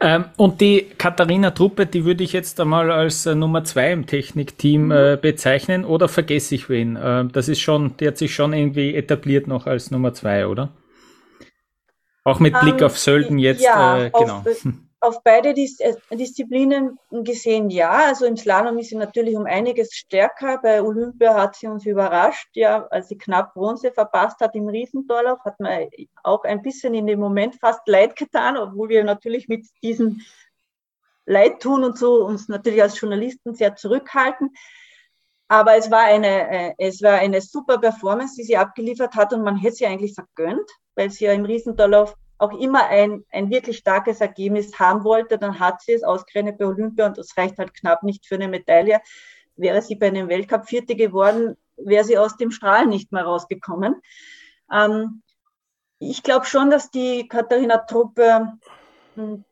B: Ähm, und die Katharina Truppe, die würde ich jetzt einmal als äh, Nummer zwei im Technikteam mhm. äh, bezeichnen oder vergesse ich wen? Äh, das ist schon, die hat sich schon irgendwie etabliert noch als Nummer zwei, oder? Auch mit Blick um, ähm, auf Sölden jetzt,
D: ja, äh, genau. Auf, auf beide Dis äh, Disziplinen gesehen ja. Also im Slalom ist sie natürlich um einiges stärker. Bei Olympia hat sie uns überrascht, ja, als sie knapp Bronze verpasst hat im Riesendorlauf, hat man auch ein bisschen in dem Moment fast leid getan, obwohl wir natürlich mit diesem Leid tun und so uns natürlich als Journalisten sehr zurückhalten. Aber es war eine, äh, es war eine super Performance, die sie abgeliefert hat und man hätte sie eigentlich vergönnt, weil sie ja im Riesendorlauf auch immer ein, ein wirklich starkes Ergebnis haben wollte, dann hat sie es ausgerechnet bei Olympia und das reicht halt knapp nicht für eine Medaille. Wäre sie bei einem Weltcup Vierte geworden, wäre sie aus dem Strahl nicht mehr rausgekommen. Ähm, ich glaube schon, dass die Katharina Truppe, hm,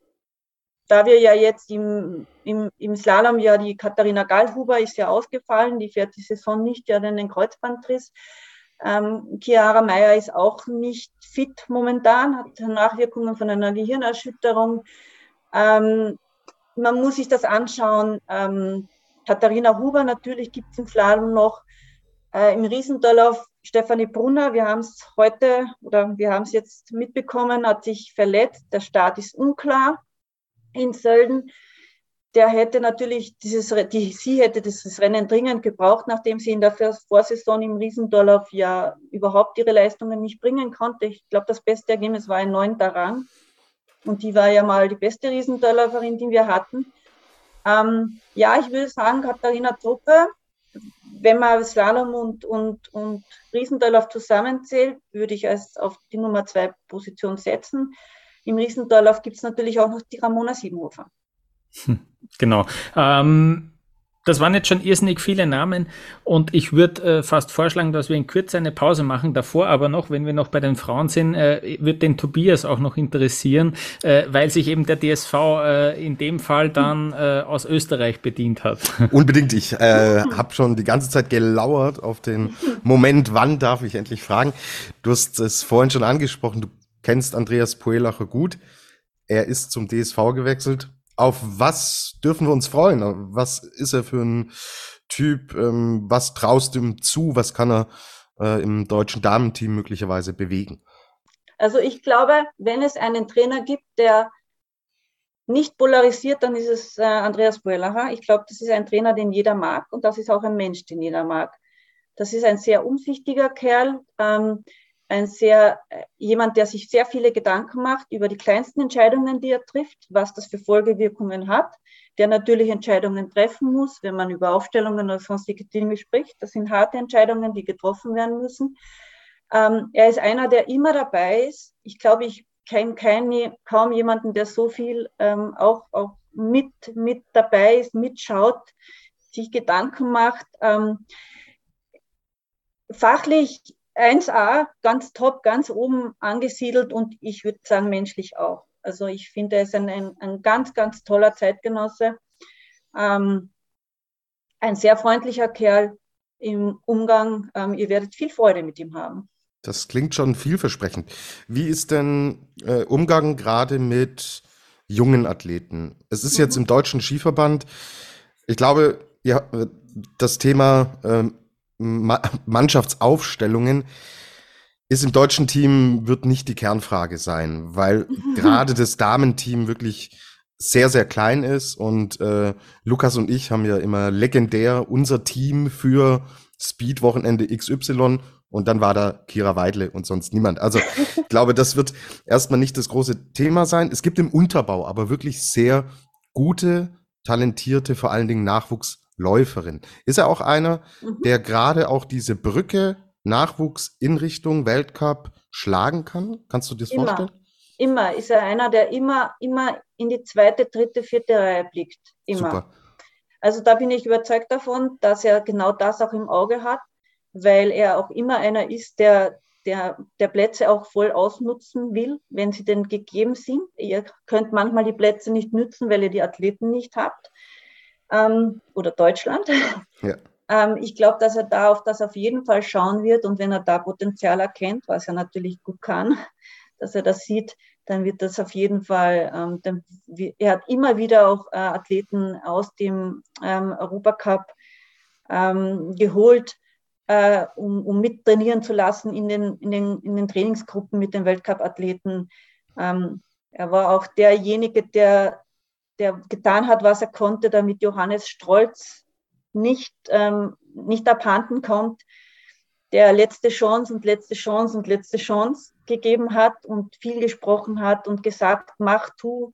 D: da wir ja jetzt im, im, im Slalom ja die Katharina Gallhuber ist ja ausgefallen, die fährt die Saison nicht, die hat einen Kreuzbandriss. Ähm, Chiara Meyer ist auch nicht fit momentan, hat Nachwirkungen von einer Gehirnerschütterung. Ähm, man muss sich das anschauen. Ähm, Katharina Huber natürlich gibt es im Slalom noch. Äh, Im Riesendorlauf Stefanie Brunner, wir haben es heute oder wir haben es jetzt mitbekommen, hat sich verletzt. Der Start ist unklar in Sölden der hätte natürlich dieses, die, sie hätte dieses Rennen dringend gebraucht, nachdem sie in der Vorsaison im Riesendorlauf ja überhaupt ihre Leistungen nicht bringen konnte. Ich glaube, das beste Ergebnis war ein neunter Rang. Und die war ja mal die beste Riesendorläuferin, die wir hatten. Ähm, ja, ich würde sagen, Katharina Truppe, wenn man Slalom und, und, und Riesendorlauf zusammenzählt, würde ich als auf die Nummer zwei Position setzen. Im Riesendorlauf gibt es natürlich auch noch die Ramona Siebenhofer.
B: Hm, genau. Ähm, das waren jetzt schon irrsinnig viele Namen und ich würde äh, fast vorschlagen, dass wir in Kürze eine Pause machen. Davor aber noch, wenn wir noch bei den Frauen sind, äh, wird den Tobias auch noch interessieren, äh, weil sich eben der DSV äh, in dem Fall dann äh, aus Österreich bedient hat.
C: Unbedingt. Ich äh, habe schon die ganze Zeit gelauert auf den Moment, wann darf ich endlich fragen. Du hast es vorhin schon angesprochen, du kennst Andreas Puelacher gut. Er ist zum DSV gewechselt auf was dürfen wir uns freuen? Was ist er für ein Typ? Ähm, was traust du ihm zu? Was kann er äh, im deutschen Damenteam möglicherweise bewegen?
D: Also ich glaube, wenn es einen Trainer gibt, der nicht polarisiert, dann ist es äh, Andreas Buelacher. Ich glaube, das ist ein Trainer, den jeder mag und das ist auch ein Mensch, den jeder mag. Das ist ein sehr umsichtiger Kerl. Ähm, ein sehr, äh, jemand, der sich sehr viele Gedanken macht über die kleinsten Entscheidungen, die er trifft, was das für Folgewirkungen hat, der natürlich Entscheidungen treffen muss, wenn man über Aufstellungen oder sonstige Dinge spricht. Das sind harte Entscheidungen, die getroffen werden müssen. Ähm, er ist einer, der immer dabei ist. Ich glaube, ich kenne keine, kaum jemanden, der so viel ähm, auch, auch mit, mit dabei ist, mitschaut, sich Gedanken macht. Ähm, fachlich 1a, ganz top, ganz oben angesiedelt und ich würde sagen menschlich auch. Also ich finde, er ist ein, ein, ein ganz, ganz toller Zeitgenosse. Ähm, ein sehr freundlicher Kerl im Umgang. Ähm, ihr werdet viel Freude mit ihm haben.
C: Das klingt schon vielversprechend. Wie ist denn äh, Umgang gerade mit jungen Athleten? Es ist mhm. jetzt im Deutschen Skiverband, ich glaube, ja, das Thema äh, Mannschaftsaufstellungen ist im deutschen Team, wird nicht die Kernfrage sein, weil gerade das Damenteam wirklich sehr, sehr klein ist und äh, Lukas und ich haben ja immer legendär unser Team für Speed-Wochenende XY und dann war da Kira Weidle und sonst niemand. Also ich glaube, das wird erstmal nicht das große Thema sein. Es gibt im Unterbau aber wirklich sehr gute, talentierte, vor allen Dingen Nachwuchsläuferin. Ist er auch einer, mhm. der gerade auch diese Brücke Nachwuchs in Richtung Weltcup schlagen kann? Kannst du dir das
D: immer,
C: vorstellen?
D: Immer ist er einer, der immer, immer in die zweite, dritte, vierte Reihe blickt. Immer. Super. Also da bin ich überzeugt davon, dass er genau das auch im Auge hat weil er auch immer einer ist, der, der, der Plätze auch voll ausnutzen will, wenn sie denn gegeben sind. Ihr könnt manchmal die Plätze nicht nützen, weil ihr die Athleten nicht habt. Ähm, oder Deutschland. Ja. Ähm, ich glaube, dass er da auf das auf jeden Fall schauen wird und wenn er da Potenzial erkennt, was er natürlich gut kann, dass er das sieht, dann wird das auf jeden Fall, ähm, dann, er hat immer wieder auch äh, Athleten aus dem ähm, Europacup ähm, geholt, äh, um, um mit trainieren zu lassen in den, in den, in den Trainingsgruppen mit den Weltcup-Athleten. Ähm, er war auch derjenige, der, der getan hat, was er konnte, damit Johannes Strolz nicht, ähm, nicht abhanden kommt, der letzte Chance und letzte Chance und letzte Chance gegeben hat und viel gesprochen hat und gesagt, mach tu.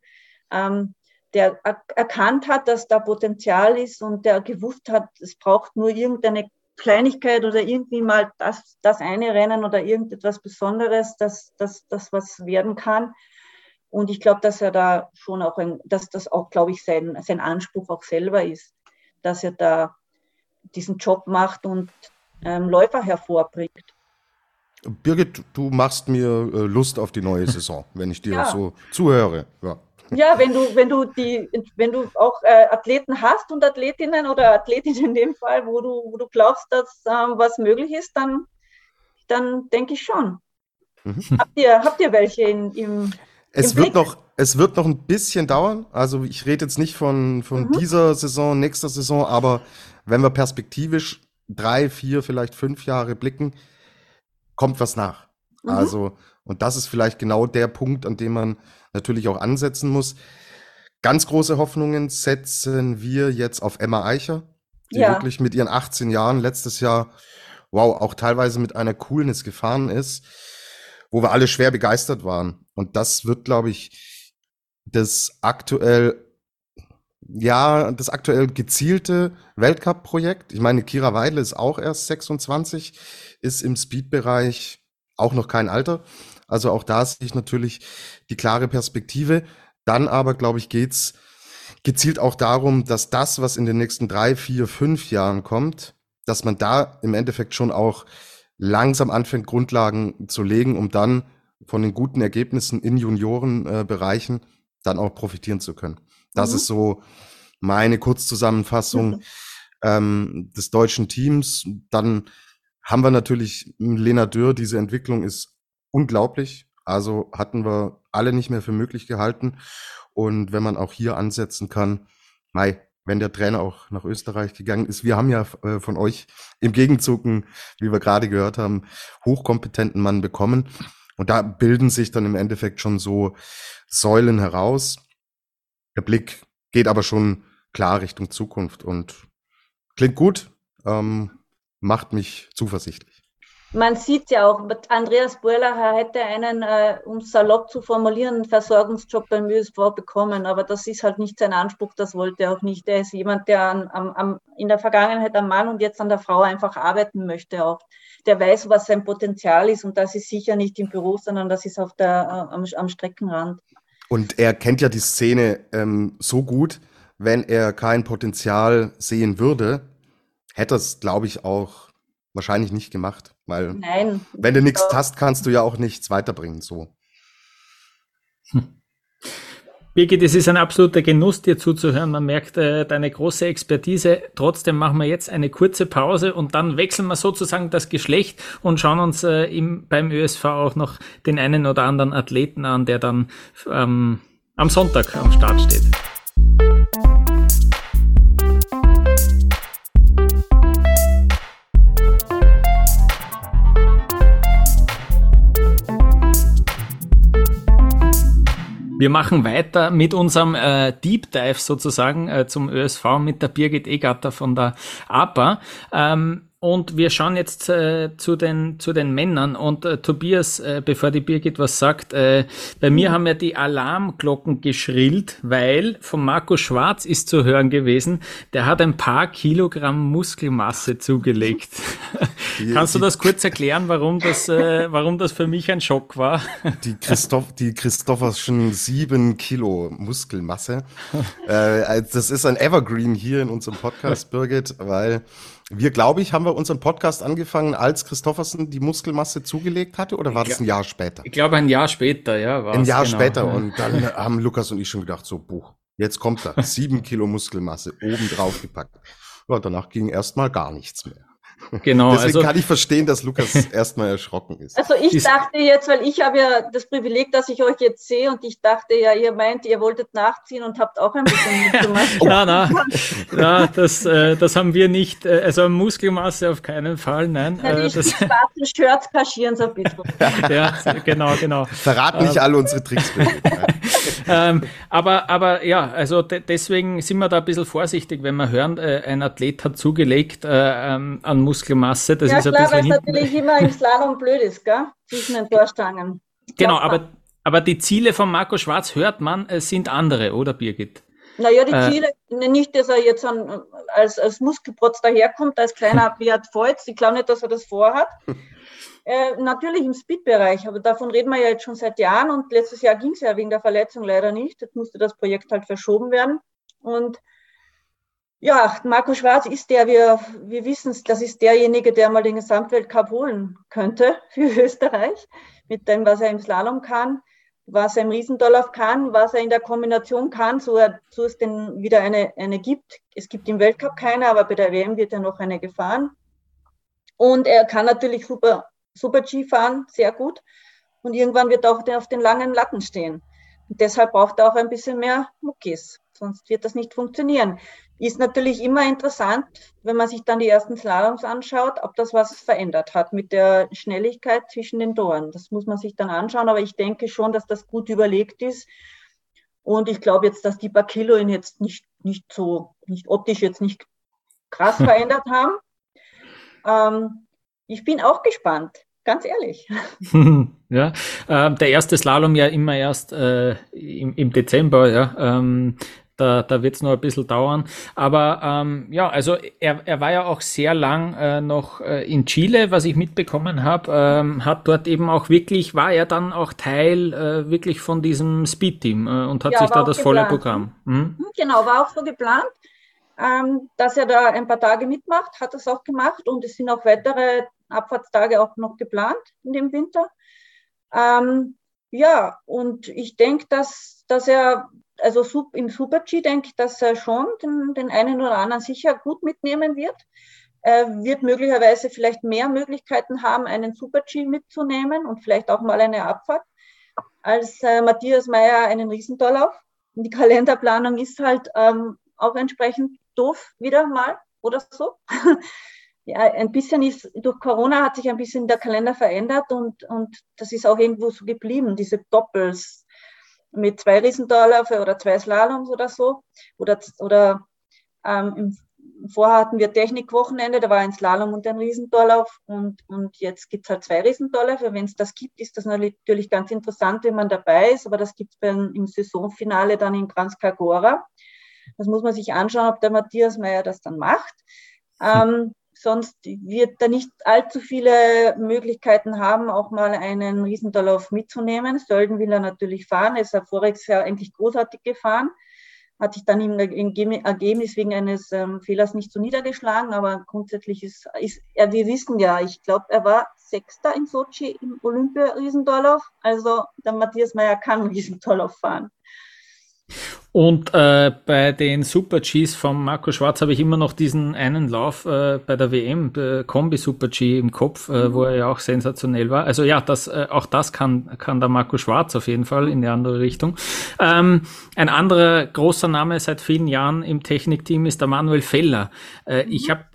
D: Ähm, der erkannt hat, dass da Potenzial ist und der gewusst hat, es braucht nur irgendeine Kleinigkeit oder irgendwie mal das, das eine Rennen oder irgendetwas Besonderes, dass das, das was werden kann. Und ich glaube, dass er da schon auch, ein, dass das auch, glaube ich, sein, sein Anspruch auch selber ist, dass er da diesen Job macht und ähm, Läufer hervorbringt.
C: Birgit, du machst mir äh, Lust auf die neue Saison, wenn ich dir ja. so zuhöre. Ja.
D: Ja, wenn du, wenn du die, wenn du auch äh, Athleten hast und Athletinnen oder Athletinnen in dem Fall, wo du, wo du glaubst, dass ähm, was möglich ist, dann, dann denke ich schon. Mhm. Habt, ihr, habt ihr welche in, im,
C: es wird Blick? noch, es wird noch ein bisschen dauern. Also ich rede jetzt nicht von, von mhm. dieser Saison, nächster Saison, aber wenn wir perspektivisch drei, vier, vielleicht fünf Jahre blicken, kommt was nach. Mhm. Also, und das ist vielleicht genau der Punkt, an dem man natürlich auch ansetzen muss. Ganz große Hoffnungen setzen wir jetzt auf Emma Eicher, die ja. wirklich mit ihren 18 Jahren letztes Jahr, wow, auch teilweise mit einer Coolness gefahren ist, wo wir alle schwer begeistert waren. Und das wird, glaube ich, das aktuell, ja, das aktuell gezielte Weltcup-Projekt. Ich meine, Kira Weidle ist auch erst 26, ist im Speed-Bereich auch noch kein Alter. Also auch da sehe ich natürlich die klare Perspektive. Dann aber, glaube ich, geht's gezielt auch darum, dass das, was in den nächsten drei, vier, fünf Jahren kommt, dass man da im Endeffekt schon auch langsam anfängt, Grundlagen zu legen, um dann von den guten Ergebnissen in Juniorenbereichen äh, dann auch profitieren zu können. Das mhm. ist so meine Kurzzusammenfassung mhm. ähm, des deutschen Teams. Dann haben wir natürlich Lena Dürr, diese Entwicklung ist unglaublich. Also hatten wir alle nicht mehr für möglich gehalten. Und wenn man auch hier ansetzen kann, Mai, wenn der Trainer auch nach Österreich gegangen ist. Wir haben ja äh, von euch im Gegenzug, wie wir gerade gehört haben, hochkompetenten Mann bekommen. Und da bilden sich dann im Endeffekt schon so Säulen heraus. Der Blick geht aber schon klar Richtung Zukunft und klingt gut, ähm, macht mich zuversichtlich
D: man sieht ja auch, Andreas Burlacher hätte einen, äh, um salopp zu formulieren, Versorgungsjob beim ÖSV bekommen, aber das ist halt nicht sein Anspruch, das wollte er auch nicht. Er ist jemand, der an, am, in der Vergangenheit am Mann und jetzt an der Frau einfach arbeiten möchte auch. Der weiß, was sein Potenzial ist und das ist sicher nicht im Büro, sondern das ist auf der, äh, am, am Streckenrand.
C: Und er kennt ja die Szene ähm, so gut, wenn er kein Potenzial sehen würde, hätte es, glaube ich, auch wahrscheinlich nicht gemacht, weil Nein, wenn du nichts hast, kannst du ja auch nichts weiterbringen. So.
B: Hm. Birgit, es ist ein absoluter Genuss, dir zuzuhören. Man merkt äh, deine große Expertise. Trotzdem machen wir jetzt eine kurze Pause und dann wechseln wir sozusagen das Geschlecht und schauen uns äh, im, beim ÖSV auch noch den einen oder anderen Athleten an, der dann ähm, am Sonntag am Start steht. Wir machen weiter mit unserem äh, Deep Dive sozusagen äh, zum ÖSV mit der Birgit Egatter von der APA. Ähm, und wir schauen jetzt äh, zu, den, zu den Männern. Und äh, Tobias, äh, bevor die Birgit was sagt, äh, bei mir haben ja die Alarmglocken geschrillt, weil von Marco Schwarz ist zu hören gewesen, der hat ein paar Kilogramm Muskelmasse zugelegt. Die, Kannst du das kurz erklären, warum das, äh, warum das für mich ein Schock war?
C: Die, Christoph, die Christopherschen sieben Kilo Muskelmasse. äh, das ist ein Evergreen hier in unserem Podcast, Birgit, weil wir, glaube ich, haben wir unseren Podcast angefangen, als Christoffersen die Muskelmasse zugelegt hatte, oder war das ein Jahr später?
B: Ich glaube, ein Jahr später, ja.
C: Ein Jahr genau. später. Und dann haben Lukas und ich schon gedacht, so, buch, jetzt kommt er. Sieben Kilo Muskelmasse oben drauf gepackt. Ja, danach ging erstmal gar nichts mehr. Genau. Deswegen also, kann ich verstehen, dass Lukas erstmal erschrocken ist.
D: Also ich ist, dachte jetzt, weil ich habe ja das Privileg, dass ich euch jetzt sehe und ich dachte ja, ihr meint, ihr wolltet nachziehen und habt auch ein bisschen mitgemacht.
B: oh. Na, na, na das, äh, das haben wir nicht. Äh, also Muskelmasse auf keinen Fall, nein.
D: Na, die, äh, das schwarzen Shirts kaschieren so ein bisschen.
B: ja, genau, genau.
C: Verrat nicht ähm, alle unsere Tricks.
B: ähm, aber, aber ja, also de deswegen sind wir da ein bisschen vorsichtig, wenn wir hören, äh, ein Athlet hat zugelegt äh, ähm, an Muskelmasse.
D: Das ja, ist klar, weil es natürlich immer im Slalom blöd ist, gell? zwischen den Torstangen.
B: Genau, aber, aber die Ziele von Marco Schwarz hört man, äh, sind andere, oder Birgit?
D: Naja, die äh, Ziele, äh, nicht, dass er jetzt an, als, als Muskelprotz daherkommt, als kleiner Voits. Ich glaube nicht, dass er das vorhat. Äh, natürlich im Speed-Bereich, aber davon reden wir ja jetzt schon seit Jahren und letztes Jahr ging es ja wegen der Verletzung leider nicht. Jetzt musste das Projekt halt verschoben werden. Und ja, Marco Schwarz ist der, wir, wir wissen es, das ist derjenige, der mal den Gesamtweltcup holen könnte für Österreich, mit dem, was er im Slalom kann, was er im Riesendorlauf kann, was er in der Kombination kann, so, er, so es denn wieder eine, eine gibt. Es gibt im Weltcup keine, aber bei der WM wird er noch eine gefahren. Und er kann natürlich super Super-G fahren, sehr gut. Und irgendwann wird er auch auf den langen Latten stehen. Und deshalb braucht er auch ein bisschen mehr Muckis, sonst wird das nicht funktionieren. Ist natürlich immer interessant, wenn man sich dann die ersten Slaloms anschaut, ob das was verändert hat mit der Schnelligkeit zwischen den Toren. Das muss man sich dann anschauen, aber ich denke schon, dass das gut überlegt ist. Und ich glaube jetzt, dass die paar Kilo ihn jetzt nicht, nicht so, nicht optisch jetzt nicht krass verändert haben. Ähm, ich bin auch gespannt, ganz ehrlich.
B: ja, äh, der erste Slalom ja immer erst äh, im, im, Dezember, ja. Ähm, da, da wird es noch ein bisschen dauern. Aber ähm, ja, also er, er war ja auch sehr lang äh, noch äh, in Chile, was ich mitbekommen habe. Ähm, hat dort eben auch wirklich, war er dann auch Teil äh, wirklich von diesem Speed-Team äh, und hat ja, sich da das geplant. volle Programm.
D: Hm? Genau, war auch so geplant ähm, dass er da ein paar Tage mitmacht, hat es auch gemacht und es sind auch weitere Abfahrtstage auch noch geplant in dem Winter. Ähm, ja, und ich denke, dass, dass er, also im Super-G denke ich, dass er schon den, den einen oder anderen sicher gut mitnehmen wird. Er wird möglicherweise vielleicht mehr Möglichkeiten haben, einen Super-G mitzunehmen und vielleicht auch mal eine Abfahrt, als äh, Matthias Meyer einen Riesentorlauf. Die Kalenderplanung ist halt ähm, auch entsprechend doof wieder mal oder so. ja, ein bisschen ist, durch Corona hat sich ein bisschen der Kalender verändert und, und das ist auch irgendwo so geblieben, diese Doppels mit zwei Riesendorläufe oder zwei Slaloms oder so. Oder, oder ähm, im, vorher hatten wir Technikwochenende, da war ein Slalom und ein Riesendorlauf und, und jetzt gibt es halt zwei Riesendorläufe. Wenn es das gibt, ist das natürlich ganz interessant, wenn man dabei ist, aber das gibt es im Saisonfinale dann in Kranjskagora. Das muss man sich anschauen, ob der Matthias Meyer das dann macht. Ähm, sonst wird er nicht allzu viele Möglichkeiten haben, auch mal einen Riesendorlauf mitzunehmen. Sölden will er natürlich fahren. Er ist ja voriges Jahr eigentlich großartig gefahren. Hat sich dann im Ergebnis wegen eines ähm, Fehlers nicht so niedergeschlagen, aber grundsätzlich ist, ist er, wir wissen ja, ich glaube, er war Sechster in Sochi im Olympia-Riesendorlauf. Also der Matthias Meyer kann Riesendorlauf fahren.
B: Und äh, bei den Super Gs von Marco Schwarz habe ich immer noch diesen einen Lauf äh, bei der WM, äh, Kombi Super G im Kopf, äh, wo er ja auch sensationell war. Also ja, das, äh, auch das kann, kann der Marco Schwarz auf jeden Fall in die andere Richtung. Ähm, ein anderer großer Name seit vielen Jahren im Technikteam ist der Manuel Feller. Äh, ich habe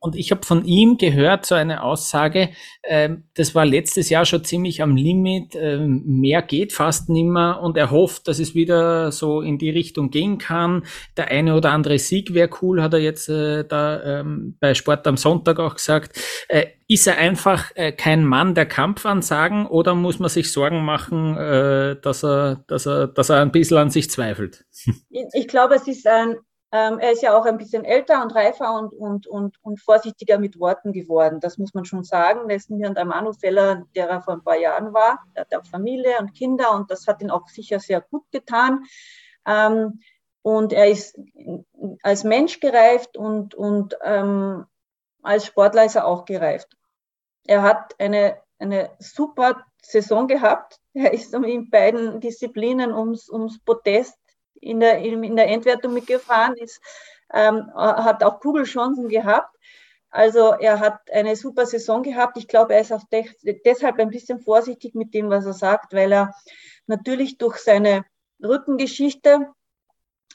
B: und ich habe von ihm gehört, so eine Aussage, äh, das war letztes Jahr schon ziemlich am Limit, äh, mehr geht fast nimmer und er hofft, dass es wieder so in die Richtung gehen kann. Der eine oder andere Sieg wäre cool, hat er jetzt äh, da ähm, bei Sport am Sonntag auch gesagt. Äh, ist er einfach äh, kein Mann der Kampfansagen oder muss man sich Sorgen machen, äh, dass, er, dass, er, dass er ein bisschen an sich zweifelt?
D: Ich, ich glaube, es ist ein ähm, er ist ja auch ein bisschen älter und reifer und, und, und, und vorsichtiger mit Worten geworden. Das muss man schon sagen. Das ist nicht der Manu-Feller, der er vor ein paar Jahren war. Er hat auch Familie und Kinder und das hat ihn auch sicher sehr gut getan. Ähm, und er ist als Mensch gereift und, und ähm, als Sportler ist er auch gereift. Er hat eine, eine super Saison gehabt. Er ist in beiden Disziplinen ums, ums Podest in der, in der Endwertung mitgefahren ist, ähm, hat auch Kugelchancen gehabt. Also er hat eine super Saison gehabt. Ich glaube, er ist auch de deshalb ein bisschen vorsichtig mit dem, was er sagt, weil er natürlich durch seine Rückengeschichte,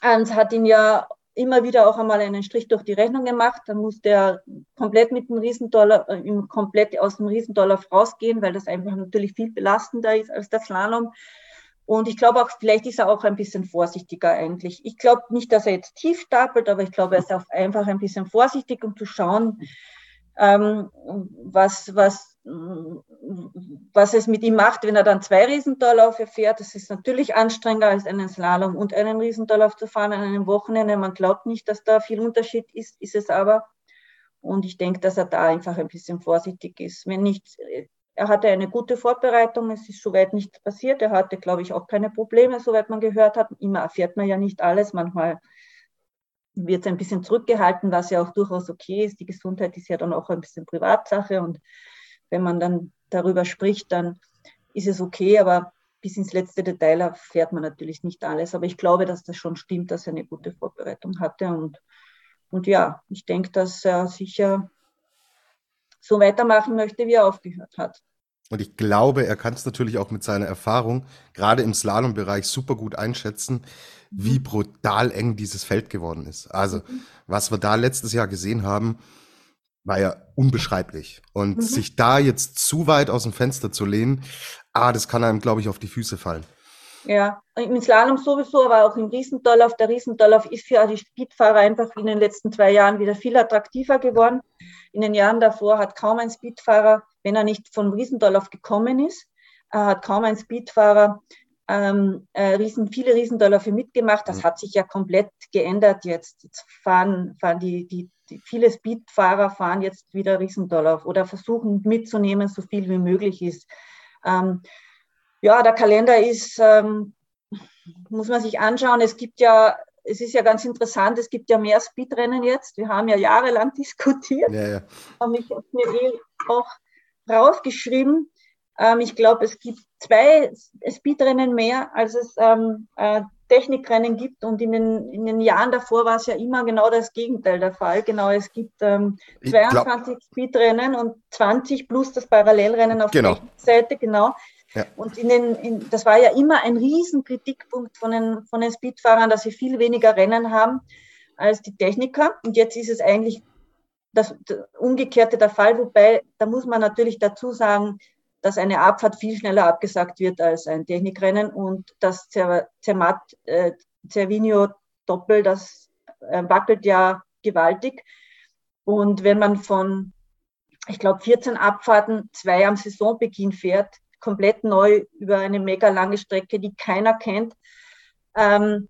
D: und hat ihn ja immer wieder auch einmal einen Strich durch die Rechnung gemacht. Dann musste er komplett mit dem Riesendollar, äh, komplett aus dem Riesendollar rausgehen, weil das einfach natürlich viel belastender ist als der Slalom. Und ich glaube auch, vielleicht ist er auch ein bisschen vorsichtiger eigentlich. Ich glaube nicht, dass er jetzt tief stapelt, aber ich glaube, er ist auch einfach ein bisschen vorsichtig, um zu schauen, ähm, was, was, was es mit ihm macht, wenn er dann zwei Riesendorlaufe fährt. Das ist natürlich anstrengender als einen Slalom und einen Riesendorlauf zu fahren an einem Wochenende. Man glaubt nicht, dass da viel Unterschied ist, ist es aber. Und ich denke, dass er da einfach ein bisschen vorsichtig ist. Wenn nicht er hatte eine gute Vorbereitung, es ist soweit nichts passiert. Er hatte, glaube ich, auch keine Probleme, soweit man gehört hat. Immer erfährt man ja nicht alles. Manchmal wird es ein bisschen zurückgehalten, was ja auch durchaus okay ist. Die Gesundheit ist ja dann auch ein bisschen Privatsache und wenn man dann darüber spricht, dann ist es okay, aber bis ins letzte Detail erfährt man natürlich nicht alles. Aber ich glaube, dass das schon stimmt, dass er eine gute Vorbereitung hatte und, und ja, ich denke, dass er sicher so weitermachen möchte, wie er aufgehört hat.
C: Und ich glaube, er kann es natürlich auch mit seiner Erfahrung, gerade im Slalom-Bereich, super gut einschätzen, wie mhm. brutal eng dieses Feld geworden ist. Also, mhm. was wir da letztes Jahr gesehen haben, war ja unbeschreiblich. Und mhm. sich da jetzt zu weit aus dem Fenster zu lehnen, ah, das kann einem, glaube ich, auf die Füße fallen.
D: Ja, im Slalom sowieso, aber auch im Riesendorlauf. Der Riesendorlauf ist für die Speedfahrer einfach in den letzten zwei Jahren wieder viel attraktiver geworden. In den Jahren davor hat kaum ein Speedfahrer, wenn er nicht von Riesendorlauf gekommen ist, äh, hat kaum ein Speedfahrer ähm, äh, riesen, viele Riesendorläufe mitgemacht. Das mhm. hat sich ja komplett geändert jetzt. Jetzt fahren, fahren die, die, die viele Speedfahrer fahren jetzt wieder Riesendorlauf oder versuchen mitzunehmen, so viel wie möglich ist. Ähm, ja, der Kalender ist, ähm, muss man sich anschauen. Es gibt ja, es ist ja ganz interessant, es gibt ja mehr Speedrennen jetzt. Wir haben ja jahrelang diskutiert. Ja, ja. Habe ich mir eh auch rausgeschrieben. Ähm, ich glaube, es gibt zwei Speedrennen mehr, als es ähm, äh, Technikrennen gibt. Und in den, in den Jahren davor war es ja immer genau das Gegenteil der Fall. Genau, es gibt ähm, 22 Speedrennen und 20 plus das Parallelrennen auf genau. der Seite, genau. Ja. Und in den, in, das war ja immer ein Riesenkritikpunkt von den, von den Speedfahrern, dass sie viel weniger Rennen haben als die Techniker. Und jetzt ist es eigentlich das, das Umgekehrte der Fall, wobei da muss man natürlich dazu sagen, dass eine Abfahrt viel schneller abgesagt wird als ein Technikrennen und das Zermatt, äh, Cervinio Doppel, das äh, wackelt ja gewaltig. Und wenn man von, ich glaube, 14 Abfahrten zwei am Saisonbeginn fährt, komplett neu über eine mega lange Strecke, die keiner kennt. Ähm,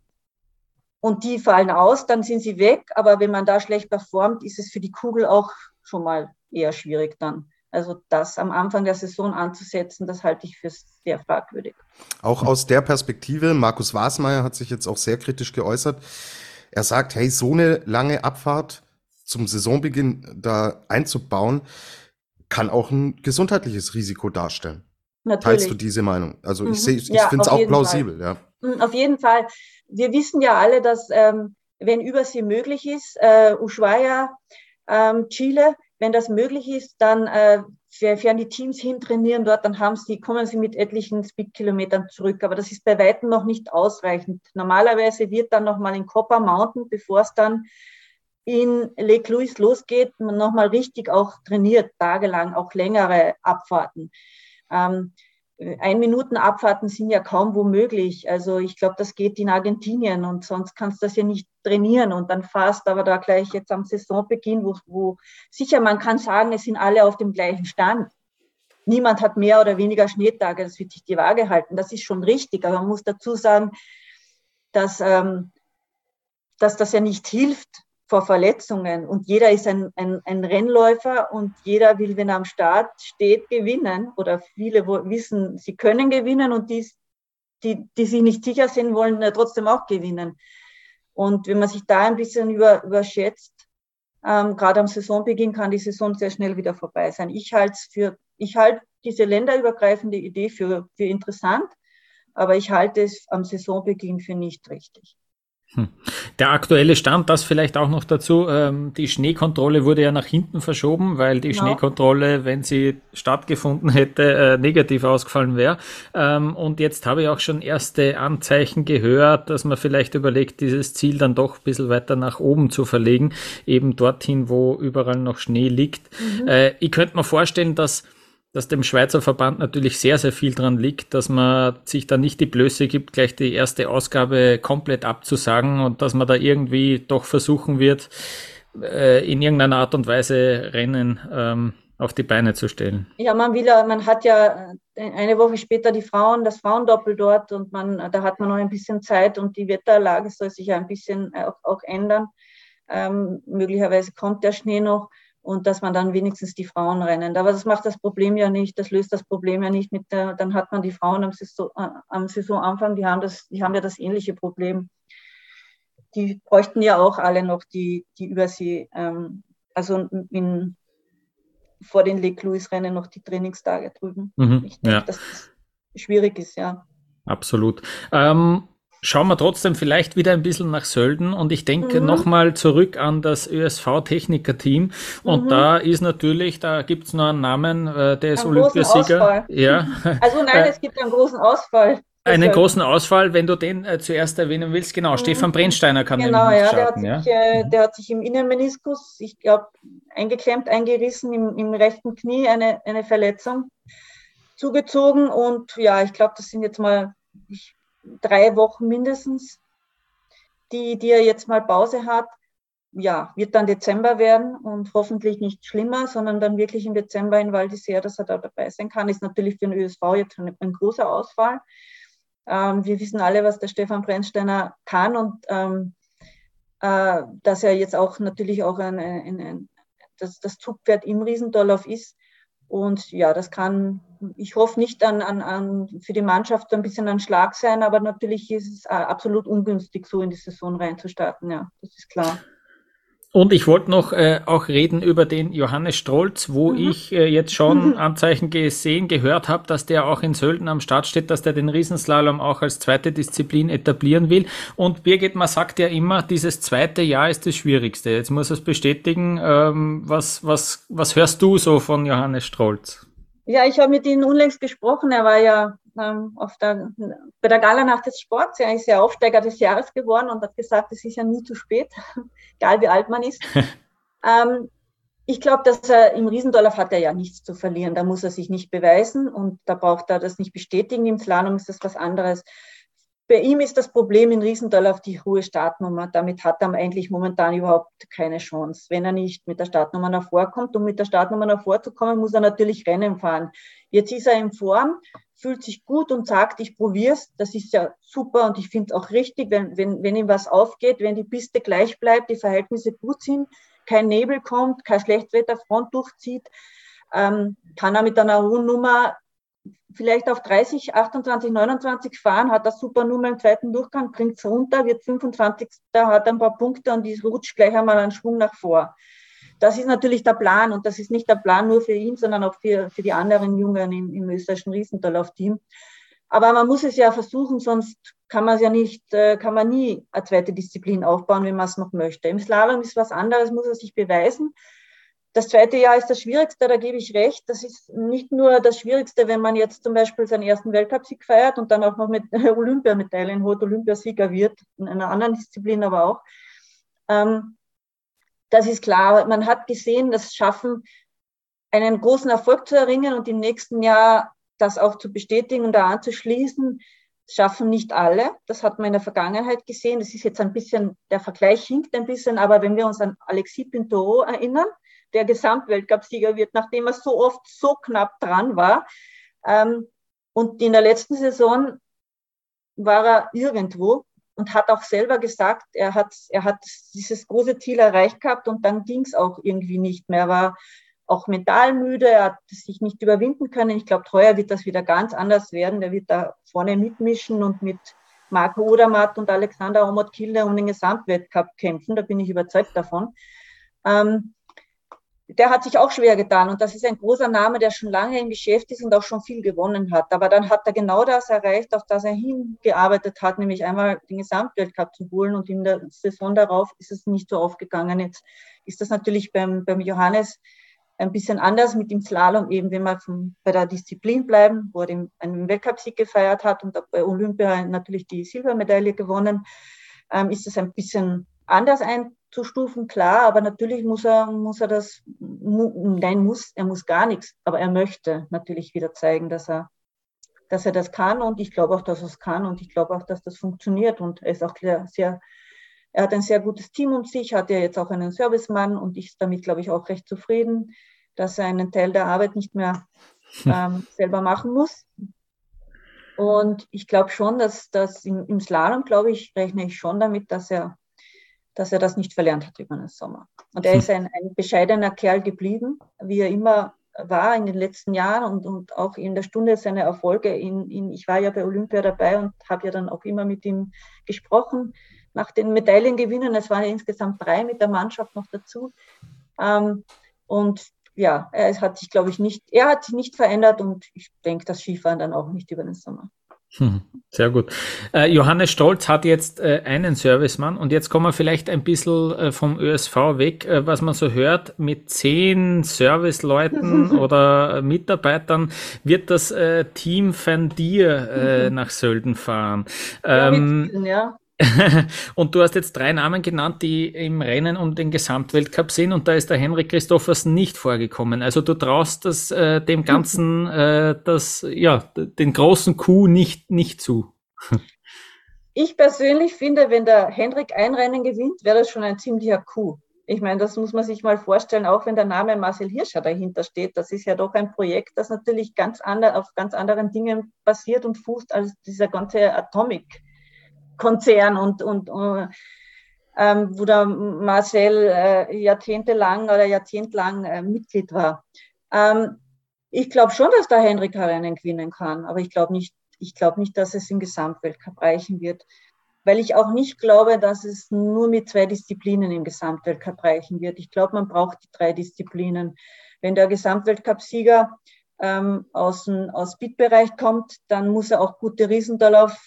D: und die fallen aus, dann sind sie weg. Aber wenn man da schlecht performt, ist es für die Kugel auch schon mal eher schwierig dann. Also das am Anfang der Saison anzusetzen, das halte ich für sehr fragwürdig.
C: Auch aus der Perspektive, Markus Wasmeier hat sich jetzt auch sehr kritisch geäußert. Er sagt, hey, so eine lange Abfahrt zum Saisonbeginn da einzubauen, kann auch ein gesundheitliches Risiko darstellen. Natürlich. Teilst du diese Meinung? Also mhm. ich sehe, ich ja, finde es auch plausibel, Fall. ja.
D: Hm, auf jeden Fall. Wir wissen ja alle, dass ähm, wenn Übersee möglich ist, äh, Ushuaia, ähm, Chile, wenn das möglich ist, dann äh, fähren die Teams hin, trainieren dort, dann haben sie, kommen sie mit etlichen Speedkilometern zurück. Aber das ist bei weitem noch nicht ausreichend. Normalerweise wird dann nochmal in Copper Mountain, bevor es dann in Lake Louise losgeht, nochmal richtig auch trainiert, tagelang, auch längere Abfahrten. Ähm, ein Minuten Abfahrten sind ja kaum wo möglich. Also ich glaube, das geht in Argentinien und sonst kannst du das ja nicht trainieren und dann fast aber da gleich jetzt am Saisonbeginn, wo, wo sicher man kann sagen, es sind alle auf dem gleichen Stand. Niemand hat mehr oder weniger Schneetage, das wird sich die Waage halten. Das ist schon richtig, aber man muss dazu sagen, dass, ähm, dass das ja nicht hilft, vor Verletzungen. Und jeder ist ein, ein, ein Rennläufer und jeder will, wenn er am Start steht, gewinnen. Oder viele wissen, sie können gewinnen und die, die, die sich nicht sicher sind, wollen ja trotzdem auch gewinnen. Und wenn man sich da ein bisschen über, überschätzt, ähm, gerade am Saisonbeginn kann die Saison sehr schnell wieder vorbei sein. Ich halte für, ich halte diese länderübergreifende Idee für, für interessant, aber ich halte es am Saisonbeginn für nicht richtig.
B: Hm. Der aktuelle Stand, das vielleicht auch noch dazu, ähm, die Schneekontrolle wurde ja nach hinten verschoben, weil die ja. Schneekontrolle, wenn sie stattgefunden hätte, äh, negativ ausgefallen wäre. Ähm, und jetzt habe ich auch schon erste Anzeichen gehört, dass man vielleicht überlegt, dieses Ziel dann doch ein bisschen weiter nach oben zu verlegen, eben dorthin, wo überall noch Schnee liegt. Mhm. Äh, ich könnte mir vorstellen, dass dass dem Schweizer Verband natürlich sehr, sehr viel dran liegt, dass man sich da nicht die Blöße gibt, gleich die erste Ausgabe komplett abzusagen und dass man da irgendwie doch versuchen wird, äh, in irgendeiner Art und Weise Rennen ähm, auf die Beine zu stellen.
D: Ja, man will ja, man hat ja eine Woche später die Frauen, das Frauendoppel dort und man, da hat man noch ein bisschen Zeit und die Wetterlage soll sich ja ein bisschen auch, auch ändern. Ähm, möglicherweise kommt der Schnee noch und dass man dann wenigstens die Frauen rennen. Aber das macht das Problem ja nicht, das löst das Problem ja nicht mit der, dann hat man die Frauen am, Saison, äh, am Saisonanfang, die haben, das, die haben ja das ähnliche Problem. Die bräuchten ja auch alle noch die, die Übersee, ähm, also in, vor den Lake Louis Rennen noch die Trainingstage drüben. Mhm, ich denke, ja. dass das schwierig ist, ja.
B: Absolut. Ähm, Schauen wir trotzdem vielleicht wieder ein bisschen nach Sölden und ich denke mhm. nochmal zurück an das ÖSV-Techniker-Team. Und mhm. da ist natürlich, da gibt es noch einen Namen, äh, der ist einen Olympiasieger.
D: Ja. Also nein, äh, es gibt einen großen Ausfall.
B: Einen großen Ausfall, wenn du den äh, zuerst erwähnen willst, genau, mhm. Stefan Brennsteiner kann genau,
D: ja, starten, der hat, sich, ja? Äh, der hat sich im Innenmeniskus, ich glaube, eingeklemmt, eingerissen, im, im rechten Knie eine, eine Verletzung zugezogen und ja, ich glaube, das sind jetzt mal, ich drei Wochen mindestens, die, die er jetzt mal Pause hat. Ja, wird dann Dezember werden und hoffentlich nicht schlimmer, sondern dann wirklich im Dezember in Val dass er da dabei sein kann. Ist natürlich für den ÖSV jetzt ein, ein großer Ausfall. Ähm, wir wissen alle, was der Stefan Brennsteiner kann und ähm, äh, dass er jetzt auch natürlich auch ein, ein, ein das, das Zugpferd im Riesendorlauf ist. Und ja, das kann, ich hoffe nicht an, an, an für die Mannschaft ein bisschen ein Schlag sein, aber natürlich ist es äh, absolut ungünstig, so in die Saison reinzustarten. Ja, das ist klar.
B: Und ich wollte noch äh, auch reden über den Johannes Strolz, wo mhm. ich äh, jetzt schon Anzeichen gesehen, gehört habe, dass der auch in Sölden am Start steht, dass der den Riesenslalom auch als zweite Disziplin etablieren will. Und Birgit, man sagt ja immer, dieses zweite Jahr ist das Schwierigste. Jetzt muss er es bestätigen. Ähm, was, was, was hörst du so von Johannes Strolz?
D: Ja, ich habe mit ihm unlängst gesprochen. Er war ja ähm, auf der, bei der Gala Nacht des Sports. Er ist ja Aufsteiger des Jahres geworden und hat gesagt, es ist ja nie zu spät, egal wie alt man ist. ähm, ich glaube, dass er im Riesendorlauf hat er ja nichts zu verlieren. Da muss er sich nicht beweisen und da braucht er das nicht bestätigen. Im Slalom ist das was anderes. Bei ihm ist das Problem in Riesendorlauf die hohe Startnummer. Damit hat er eigentlich momentan überhaupt keine Chance. Wenn er nicht mit der Startnummer nach vorkommt, um mit der Startnummer nach vorzukommen, muss er natürlich Rennen fahren. Jetzt ist er in Form, fühlt sich gut und sagt, ich probiere es. Das ist ja super und ich finde es auch richtig, wenn, wenn, wenn ihm was aufgeht, wenn die Piste gleich bleibt, die Verhältnisse gut sind, kein Nebel kommt, kein Schlechtwetterfront durchzieht, ähm, kann er mit einer hohen Nummer vielleicht auf 30, 28, 29 fahren, hat das super Nummer im zweiten Durchgang, bringt es runter, wird 25. hat ein paar Punkte und die rutscht gleich einmal einen Schwung nach vor. Das ist natürlich der Plan und das ist nicht der Plan nur für ihn, sondern auch für, für die anderen Jungen im, im österreichischen Riesendorlauf-Team. Aber man muss es ja versuchen, sonst kann man es ja nicht, äh, kann man nie eine zweite Disziplin aufbauen, wenn man es noch möchte. Im Slalom ist was anderes, muss er sich beweisen. Das zweite Jahr ist das Schwierigste, da gebe ich recht. Das ist nicht nur das Schwierigste, wenn man jetzt zum Beispiel seinen ersten Weltcupsieg feiert und dann auch noch mit Olympiamedaillen holt, Olympiasieger wird, in einer anderen Disziplin aber auch. Ähm, das ist klar. Man hat gesehen, das Schaffen, einen großen Erfolg zu erringen und im nächsten Jahr das auch zu bestätigen und da anzuschließen, schaffen nicht alle. Das hat man in der Vergangenheit gesehen. Das ist jetzt ein bisschen, der Vergleich hinkt ein bisschen, aber wenn wir uns an Alexis Pintoro erinnern, der Gesamtweltcupsieger wird, nachdem er so oft so knapp dran war. Ähm, und in der letzten Saison war er irgendwo und hat auch selber gesagt, er hat, er hat dieses große Ziel erreicht gehabt und dann ging es auch irgendwie nicht mehr. Er war auch mental müde, er hat sich nicht überwinden können. Ich glaube, heuer wird das wieder ganz anders werden. Der wird da vorne mitmischen und mit Marco Odermatt und Alexander Omot-Kilde um den Gesamtweltcup kämpfen. Da bin ich überzeugt davon. Ähm, der hat sich auch schwer getan und das ist ein großer Name, der schon lange im Geschäft ist und auch schon viel gewonnen hat. Aber dann hat er genau das erreicht, auf das er hingearbeitet hat, nämlich einmal den Gesamtweltcup zu holen und in der Saison darauf ist es nicht so aufgegangen. Jetzt ist das natürlich beim, beim Johannes ein bisschen anders mit dem Slalom, eben wenn wir vom, bei der Disziplin bleiben, wo er den, einen Weltcupsieg gefeiert hat und bei Olympia natürlich die Silbermedaille gewonnen, ähm, ist es ein bisschen anders einzustufen, klar, aber natürlich muss er, muss er das, nein, muss, er muss gar nichts, aber er möchte natürlich wieder zeigen, dass er, dass er das kann und ich glaube auch, dass er es kann und ich glaube auch, dass das funktioniert und er ist auch sehr, er hat ein sehr gutes Team um sich, hat ja jetzt auch einen Servicemann und ist damit, glaube ich, auch recht zufrieden, dass er einen Teil der Arbeit nicht mehr hm. ähm, selber machen muss. Und ich glaube schon, dass das im, im Slalom, glaube ich, rechne ich schon damit, dass er, dass er das nicht verlernt hat über den Sommer. Und er ist ein, ein bescheidener Kerl geblieben, wie er immer war in den letzten Jahren und, und auch in der Stunde seiner Erfolge. In, in, ich war ja bei Olympia dabei und habe ja dann auch immer mit ihm gesprochen nach den Medaillengewinnen. Es waren ja insgesamt drei mit der Mannschaft noch dazu. Ähm, und ja, er hat sich, glaube ich, nicht, er hat sich nicht verändert und ich denke, das Skifahren dann auch nicht über den Sommer.
B: Hm, sehr gut. Äh, Johannes Stolz hat jetzt äh, einen Servicemann und jetzt kommen wir vielleicht ein bisschen äh, vom ÖSV weg, was man so hört, mit zehn Serviceleuten oder Mitarbeitern wird das Team Van Dier äh, nach Sölden fahren. Ähm, ja. und du hast jetzt drei Namen genannt, die im Rennen um den Gesamtweltcup sind und da ist der Henrik Christoffers nicht vorgekommen. Also du traust das äh, dem Ganzen, äh, das, ja, den großen Coup nicht, nicht zu.
D: ich persönlich finde, wenn der Henrik ein Rennen gewinnt, wäre das schon ein ziemlicher Coup. Ich meine, das muss man sich mal vorstellen, auch wenn der Name Marcel Hirscher dahinter steht. Das ist ja doch ein Projekt, das natürlich ganz ander, auf ganz anderen Dingen basiert und fußt als dieser ganze Atomic Konzern und, und, und ähm, wo der Marcel äh, jahrzehntelang oder jahrzehntelang äh, Mitglied war. Ähm, ich glaube schon, dass der Henrik Rennen gewinnen kann, aber ich glaube nicht, ich glaube nicht, dass es im Gesamtweltcup reichen wird, weil ich auch nicht glaube, dass es nur mit zwei Disziplinen im Gesamtweltcup reichen wird. Ich glaube, man braucht die drei Disziplinen. Wenn der Gesamtweltcup-Sieger ähm, aus dem aus Speed-Bereich kommt, dann muss er auch gute Riesendorlauf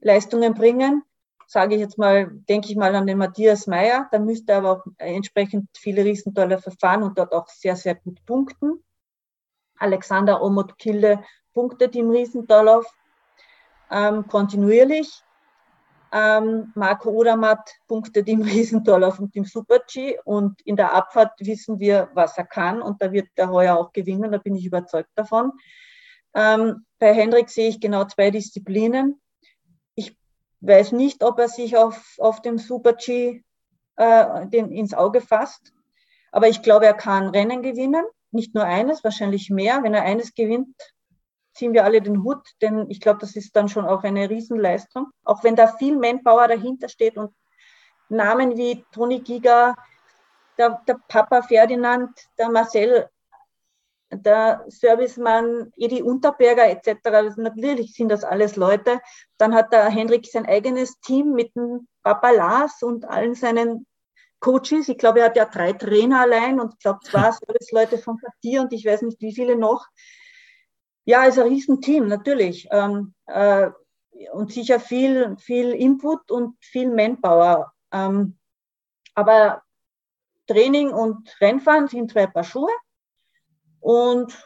D: Leistungen bringen. Sage ich jetzt mal, denke ich mal an den Matthias Meyer. Da müsste er aber auch entsprechend viele Riesentolle verfahren und dort auch sehr, sehr gut punkten. Alexander Omot-Kilde punktet im Riesendorlauf ähm, kontinuierlich. Ähm, Marco Odermatt punktet im Riesendorlauf und im Super-G und in der Abfahrt wissen wir, was er kann und da wird er heuer auch gewinnen, da bin ich überzeugt davon. Ähm, bei Hendrik sehe ich genau zwei Disziplinen weiß nicht, ob er sich auf, auf dem Super-G äh, den, ins Auge fasst. Aber ich glaube, er kann Rennen gewinnen. Nicht nur eines, wahrscheinlich mehr. Wenn er eines gewinnt, ziehen wir alle den Hut, denn ich glaube, das ist dann schon auch eine Riesenleistung. Auch wenn da viel Manpower dahinter steht und Namen wie Toni Giga, der, der Papa Ferdinand, der Marcel der Servicemann Edi Unterberger etc. Natürlich sind das alles Leute. Dann hat der Henrik sein eigenes Team mit dem Papa Lars und allen seinen Coaches. Ich glaube, er hat ja drei Trainer allein und ich glaube zwei Serviceleute von Quartier und ich weiß nicht wie viele noch. Ja, ist ein Riesenteam, natürlich. Ähm, äh, und sicher viel, viel Input und viel Manpower. Ähm, aber Training und Rennfahren sind zwei Paar Schuhe. Und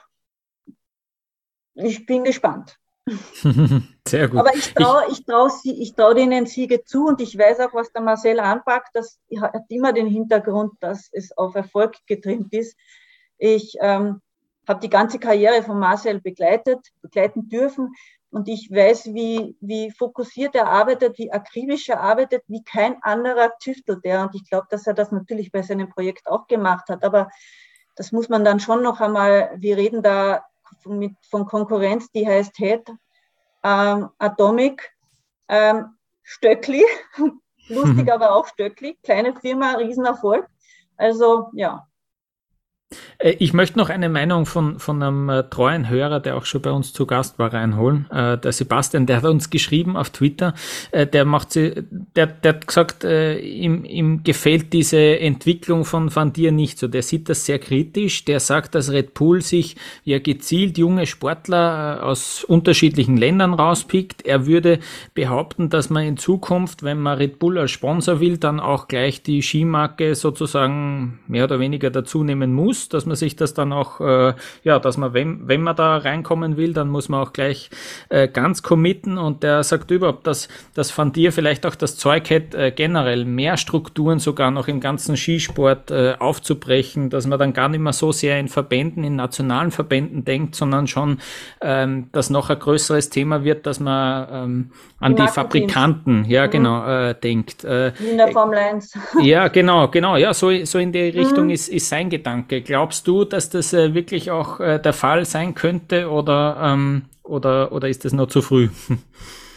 D: ich bin gespannt.
B: Sehr gut.
D: Aber ich traue ich trau, ich trau denen Siege zu und ich weiß auch, was der Marcel anpackt. Das hat immer den Hintergrund, dass es auf Erfolg getrimmt ist. Ich ähm, habe die ganze Karriere von Marcel begleitet, begleiten dürfen. Und ich weiß, wie, wie fokussiert er arbeitet, wie akribisch er arbeitet, wie kein anderer tüftelt er. Und ich glaube, dass er das natürlich bei seinem Projekt auch gemacht hat. Aber das muss man dann schon noch einmal, wir reden da mit, von Konkurrenz, die heißt Head, ähm, Atomic, ähm, Stöckli, lustig, aber auch Stöckli, kleine Firma, Riesenerfolg. Also ja,
B: ich möchte noch eine Meinung von, von einem äh, treuen Hörer, der auch schon bei uns zu Gast war, reinholen. Äh, der Sebastian, der hat uns geschrieben auf Twitter, der macht sie, der, der hat gesagt, ihm, ihm gefällt diese Entwicklung von Van Dier nicht so. Der sieht das sehr kritisch. Der sagt, dass Red Bull sich ja gezielt junge Sportler aus unterschiedlichen Ländern rauspickt. Er würde behaupten, dass man in Zukunft, wenn man Red Bull als Sponsor will, dann auch gleich die Skimarke sozusagen mehr oder weniger dazu nehmen muss, dass man sich das dann auch, äh, ja, dass man, wenn, wenn man da reinkommen will, dann muss man auch gleich äh, ganz committen und der sagt überhaupt, dass, dass Van Dir vielleicht auch das Zeug hätte, äh, generell mehr Strukturen sogar noch im ganzen Skisport äh, aufzubrechen, dass man dann gar nicht mehr so sehr in Verbänden, in nationalen Verbänden denkt, sondern schon, ähm, dass noch ein größeres Thema wird, dass man ähm, an die, die Fabrikanten, ja mhm. genau, äh, denkt. Äh,
D: in der Formel 1.
B: Ja, genau, genau, ja, so, so in die Richtung mhm. ist, ist sein Gedanke. Glaubst du, dass das äh, wirklich auch äh, der Fall sein könnte oder, ähm, oder, oder ist das noch zu früh?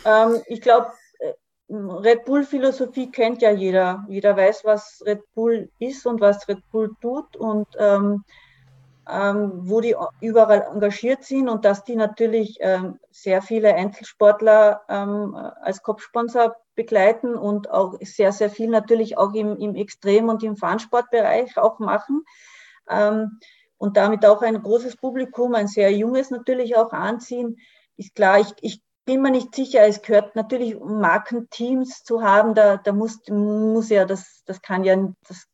D: Ähm, ich glaube, äh, Red Bull-Philosophie kennt ja jeder. Jeder weiß, was Red Bull ist und was Red Bull tut und ähm, ähm, wo die überall engagiert sind und dass die natürlich ähm, sehr viele Einzelsportler ähm, als Kopfsponsor begleiten und auch sehr, sehr viel natürlich auch im, im Extrem- und im Fahnensportbereich auch machen und damit auch ein großes Publikum, ein sehr junges natürlich auch anziehen, ist klar. Ich, ich bin mir nicht sicher, es gehört natürlich, um Markenteams zu haben, da, da muss, muss ja, das, das kann ja, das,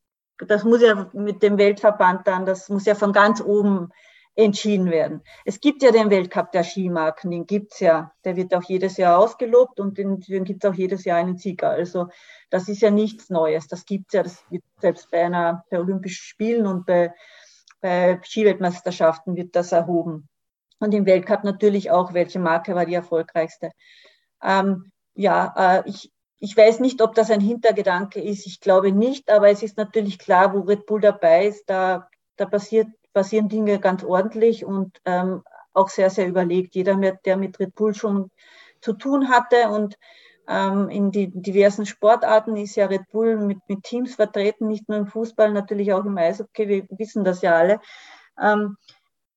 D: das muss ja mit dem Weltverband dann, das muss ja von ganz oben entschieden werden. Es gibt ja den Weltcup der Skimarken, den gibt's ja. Der wird auch jedes Jahr ausgelobt und den, den gibt's auch jedes Jahr einen Sieger. Also das ist ja nichts Neues. Das gibt's ja. Das wird selbst bei einer bei Olympischen Spielen und bei, bei Skiweltmeisterschaften wird das erhoben. Und im Weltcup natürlich auch, welche Marke war die erfolgreichste. Ähm, ja, äh, ich, ich weiß nicht, ob das ein Hintergedanke ist. Ich glaube nicht, aber es ist natürlich klar, wo Red Bull dabei ist, da, da passiert passieren Dinge ganz ordentlich und ähm, auch sehr, sehr überlegt. Jeder, der mit Red Bull schon zu tun hatte und in die diversen Sportarten ist ja Red Bull mit, mit Teams vertreten, nicht nur im Fußball, natürlich auch im Eishockey, wir wissen das ja alle. Ähm,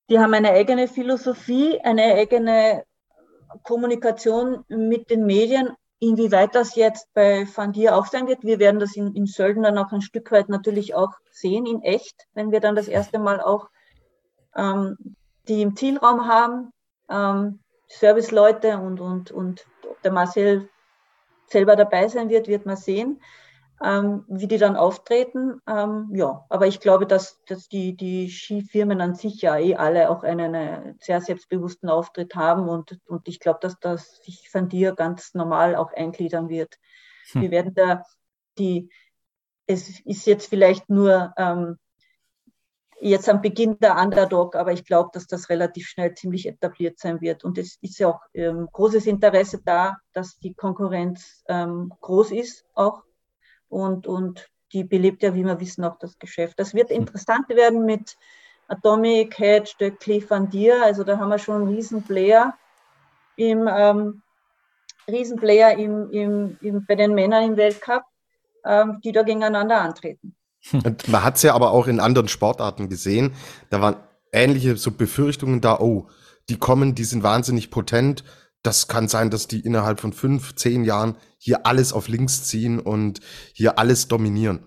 D: die haben eine eigene Philosophie, eine eigene Kommunikation mit den Medien. Inwieweit das jetzt bei Van Dier auch sein wird, wir werden das in, in Sölden dann auch ein Stück weit natürlich auch sehen, in echt, wenn wir dann das erste Mal auch ähm, die im Zielraum haben, ähm, Serviceleute und, und, und der Marcel selber dabei sein wird, wird man sehen ähm, wie die dann auftreten. Ähm, ja, aber ich glaube, dass, dass die, die Skifirmen an sich ja eh alle auch einen, einen sehr selbstbewussten Auftritt haben und, und ich glaube, dass das sich von dir ganz normal auch eingliedern wird. Hm. Wir werden da die, es ist jetzt vielleicht nur ähm, jetzt am Beginn der Underdog, aber ich glaube, dass das relativ schnell ziemlich etabliert sein wird. Und es ist ja auch ähm, großes Interesse da, dass die Konkurrenz ähm, groß ist, auch und, und die belebt ja, wie wir wissen, auch das Geschäft. Das wird interessant werden mit Atomic, Hedge, Stöckli, Van Dier. Also da haben wir schon einen Riesenplayer im, ähm, Riesenplayer im, im, im, bei den Männern im Weltcup, ähm, die da gegeneinander antreten.
C: Und man hat es ja aber auch in anderen Sportarten gesehen. Da waren ähnliche so Befürchtungen da, oh, die kommen, die sind wahnsinnig potent. Das kann sein, dass die innerhalb von fünf, zehn Jahren hier alles auf links ziehen und hier alles dominieren.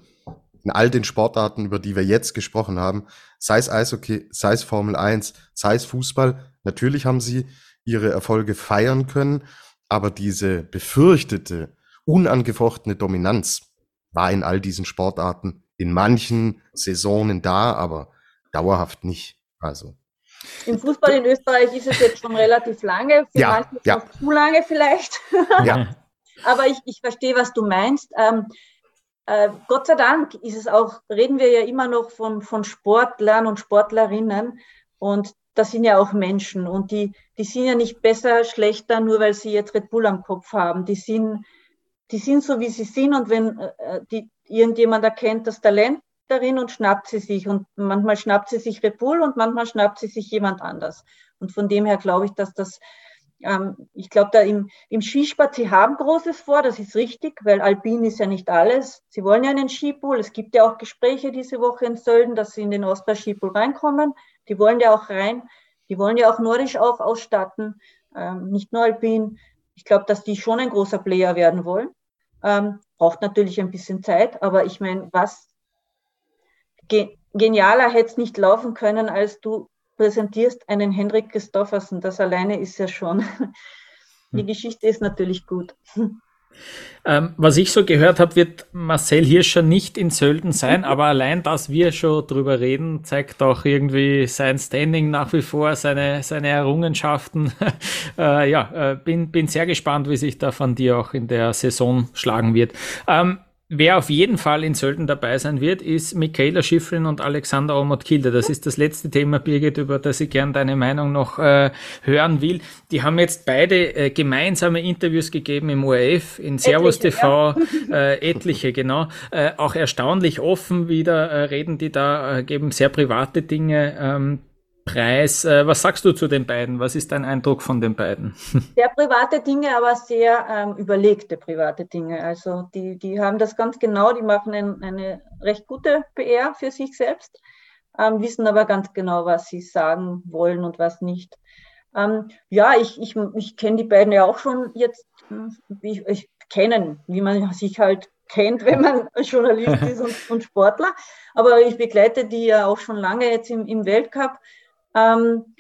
C: in all den Sportarten, über die wir jetzt gesprochen haben, sei es Eishockey, sei es Formel 1, sei es Fußball, natürlich haben sie ihre Erfolge feiern können, aber diese befürchtete, unangefochtene Dominanz war in all diesen Sportarten in manchen Saisonen da, aber dauerhaft nicht. Also.
D: Im Fußball in Österreich ist es jetzt schon relativ lange, für ja, manche ja. zu lange vielleicht. Ja. aber ich, ich verstehe, was du meinst. Ähm, äh, Gott sei Dank ist es auch, reden wir ja immer noch von, von Sportlern und Sportlerinnen und das sind ja auch Menschen und die, die sind ja nicht besser, schlechter, nur weil sie jetzt Red Bull am Kopf haben. Die sind, die sind so, wie sie sind und wenn äh, die, irgendjemand erkennt das Talent darin und schnappt sie sich und manchmal schnappt sie sich Red Bull und manchmal schnappt sie sich jemand anders. Und von dem her glaube ich, dass das ähm, ich glaube, da im, im Skisport, sie haben Großes vor, das ist richtig, weil Alpin ist ja nicht alles. Sie wollen ja einen Skipool. Es gibt ja auch Gespräche diese Woche in Sölden, dass sie in den Ostbar-Skipool reinkommen. Die wollen ja auch rein. Die wollen ja auch Nordisch auch ausstatten, ähm, nicht nur Alpin. Ich glaube, dass die schon ein großer Player werden wollen. Ähm, braucht natürlich ein bisschen Zeit, aber ich meine, was ge genialer hätte es nicht laufen können, als du präsentierst einen Henrik Christoffersen. Das alleine ist ja schon. Die hm. Geschichte ist natürlich gut.
B: Ähm, was ich so gehört habe, wird Marcel Hirscher nicht in Sölden sein, mhm. aber allein, dass wir schon drüber reden, zeigt auch irgendwie sein Standing nach wie vor, seine, seine Errungenschaften. äh, ja, äh, bin, bin sehr gespannt, wie sich da von dir auch in der Saison schlagen wird. Ähm, Wer auf jeden Fall in Sölden dabei sein wird, ist Michaela Schiffrin und Alexander Omot-Kilde. Das ist das letzte Thema, Birgit, über das ich gern deine Meinung noch äh, hören will. Die haben jetzt beide äh, gemeinsame Interviews gegeben im ORF, in Servus etliche, TV, ja. äh, etliche, genau. Äh, auch erstaunlich offen wieder äh, reden die da, äh, geben sehr private Dinge. Ähm, Preis. Äh, was sagst du zu den beiden? Was ist dein Eindruck von den beiden?
D: Sehr private Dinge, aber sehr ähm, überlegte private Dinge. Also die, die haben das ganz genau, die machen ein, eine recht gute PR für sich selbst, ähm, wissen aber ganz genau, was sie sagen wollen und was nicht. Ähm, ja, ich, ich, ich kenne die beiden ja auch schon jetzt, ich, ich kennen, wie man sich halt kennt, wenn man Journalist ist und, und, Sportler. Aber ich begleite die ja auch schon lange jetzt im, im Weltcup. Ähm,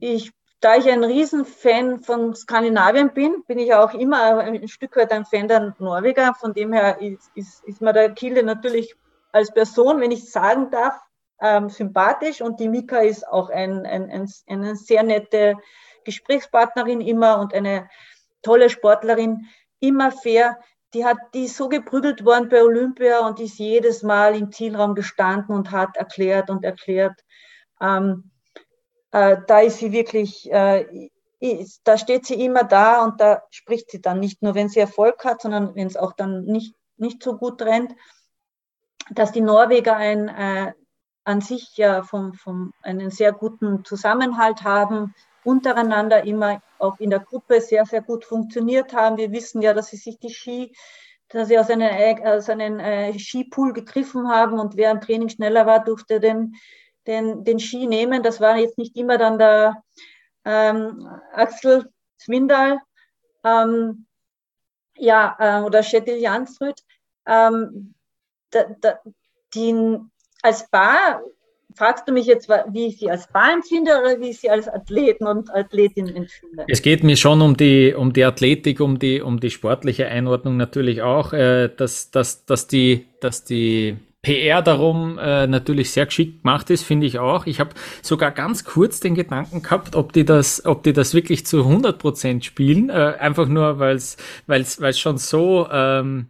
D: ich, da ich ein Riesenfan von Skandinavien bin, bin ich auch immer ein Stück weit ein Fan der Norweger. Von dem her ist, ist, ist mir der Kilde natürlich als Person, wenn ich sagen darf, ähm, sympathisch und die Mika ist auch ein, ein, ein, eine sehr nette Gesprächspartnerin immer und eine tolle Sportlerin, immer fair. Die hat, die ist so geprügelt worden bei Olympia und ist jedes Mal im Zielraum gestanden und hat erklärt und erklärt. Ähm, äh, da ist sie wirklich, äh, da steht sie immer da und da spricht sie dann nicht nur, wenn sie Erfolg hat, sondern wenn es auch dann nicht, nicht so gut rennt, dass die Norweger ein, äh, an sich ja vom, vom, einen sehr guten Zusammenhalt haben, untereinander immer auch in der Gruppe sehr, sehr gut funktioniert haben. Wir wissen ja, dass sie sich die Ski, dass sie aus einem, aus einem äh, Skipool gegriffen haben und wer im Training schneller war, durfte den den, den Ski nehmen. Das war jetzt nicht immer dann der ähm, Axel Zwindal ähm, ja, äh, oder Schetil Jansrud. Ähm, da, da, die, als Bar fragst du mich jetzt, wie ich sie als Bar empfinde oder wie ich sie als Athleten und Athletin empfinde?
B: Es geht mir schon um die, um die Athletik, um die, um die sportliche Einordnung natürlich auch, äh, dass, dass, dass, die, dass die PR darum äh, natürlich sehr geschickt gemacht ist, finde ich auch. Ich habe sogar ganz kurz den Gedanken gehabt, ob die das, ob die das wirklich zu 100 Prozent spielen, äh, einfach nur, weil es, weil es schon so ähm,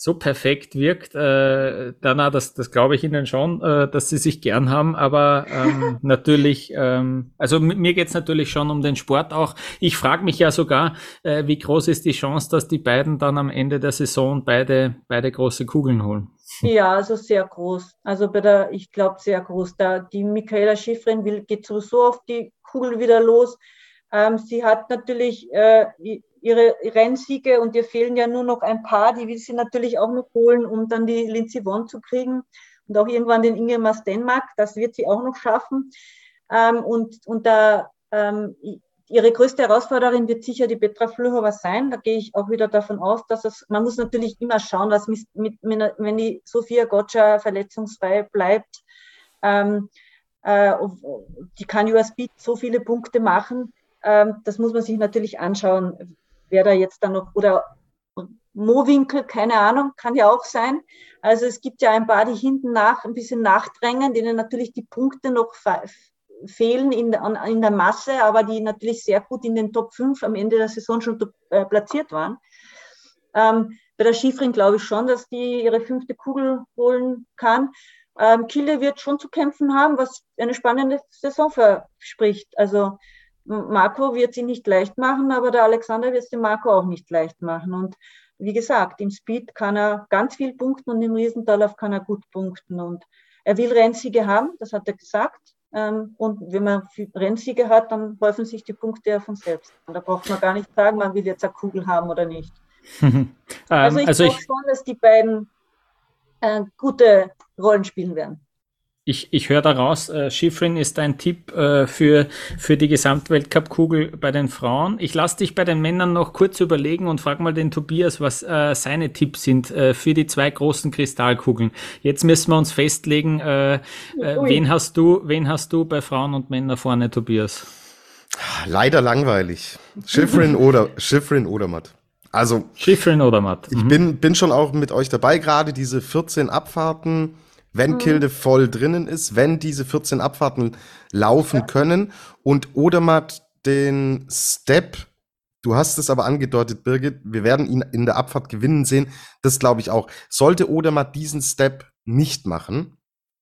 B: so perfekt wirkt. Äh, Dana, das, das glaube ich Ihnen schon, äh, dass Sie sich gern haben, aber ähm, natürlich, ähm, also mir geht's natürlich schon um den Sport auch. Ich frage mich ja sogar, äh, wie groß ist die Chance, dass die beiden dann am Ende der Saison beide, beide große Kugeln holen?
D: Ja, also sehr groß. Also bei der, ich glaube sehr groß. Da die Michaela Schifrin will, geht sowieso auf die Kugel wieder los. Ähm, sie hat natürlich äh, ihre Rennsiege und ihr fehlen ja nur noch ein paar, die will sie natürlich auch noch holen, um dann die Lindsey Vonn zu kriegen und auch irgendwann den Ingemar Stenmark, das wird sie auch noch schaffen. Ähm, und, und da, ähm, ihre größte Herausforderin wird sicher die Petra Flöhova sein. Da gehe ich auch wieder davon aus, dass es, man muss natürlich immer schauen, was mit, mit wenn die Sophia Gotcha verletzungsfrei bleibt. Ähm, äh, die kann Speed so viele Punkte machen. Ähm, das muss man sich natürlich anschauen, wer da jetzt dann noch, oder Mowinkel, keine Ahnung, kann ja auch sein. Also es gibt ja ein paar, die hinten nach ein bisschen nachdrängen, denen natürlich die Punkte noch fehlen in der, in der Masse, aber die natürlich sehr gut in den Top 5 am Ende der Saison schon äh, platziert waren. Ähm, bei der Schifrin glaube ich schon, dass die ihre fünfte Kugel holen kann. Ähm, Kille wird schon zu kämpfen haben, was eine spannende Saison verspricht. Also Marco wird sie nicht leicht machen, aber der Alexander wird es dem Marco auch nicht leicht machen. Und wie gesagt, im Speed kann er ganz viel punkten und im Riesentallauf kann er gut punkten. Und er will Rennsiege haben, das hat er gesagt. Ähm, und wenn man Rennsiege hat, dann häufen sich die Punkte ja von selbst. Und da braucht man gar nicht sagen, man will jetzt eine Kugel haben oder nicht. ähm, also ich also glaube schon, dass die beiden äh, gute Rollen spielen werden
B: ich, ich höre daraus, äh, Schifrin ist ein Tipp äh, für, für die Gesamtweltcup-Kugel bei den Frauen. Ich lasse dich bei den Männern noch kurz überlegen und frag mal den Tobias, was äh, seine Tipps sind äh, für die zwei großen Kristallkugeln. Jetzt müssen wir uns festlegen, äh, äh, wen hast du, wen hast du bei Frauen und Männern vorne, Tobias?
C: Leider langweilig. Schifrin oder Schifrin oder Matt. Also
B: Schifrin oder Matt.
C: Mhm. Ich bin, bin schon auch mit euch dabei, gerade diese 14 Abfahrten wenn mhm. Kilde voll drinnen ist, wenn diese 14 Abfahrten laufen können und Odermatt den Step, du hast es aber angedeutet, Birgit, wir werden ihn in der Abfahrt gewinnen sehen, das glaube ich auch. Sollte Odermatt diesen Step nicht machen,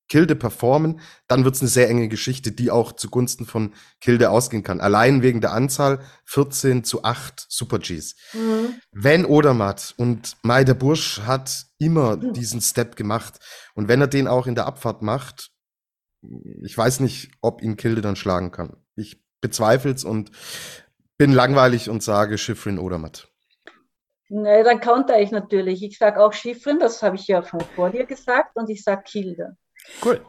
C: Kilde performen, dann wird es eine sehr enge Geschichte, die auch zugunsten von Kilde ausgehen kann. Allein wegen der Anzahl 14 zu 8 Super Gs. Mhm. Wenn Odermatt und Mai der Bursch hat immer mhm. diesen Step gemacht und wenn er den auch in der Abfahrt macht, ich weiß nicht, ob ihn Kilde dann schlagen kann. Ich bezweifle es und bin langweilig und sage Schiffrin Odermatt.
D: Nee, dann counter ich natürlich. Ich sage auch Schiffrin, das habe ich ja von vor dir gesagt, und ich sage Kilde. Cool.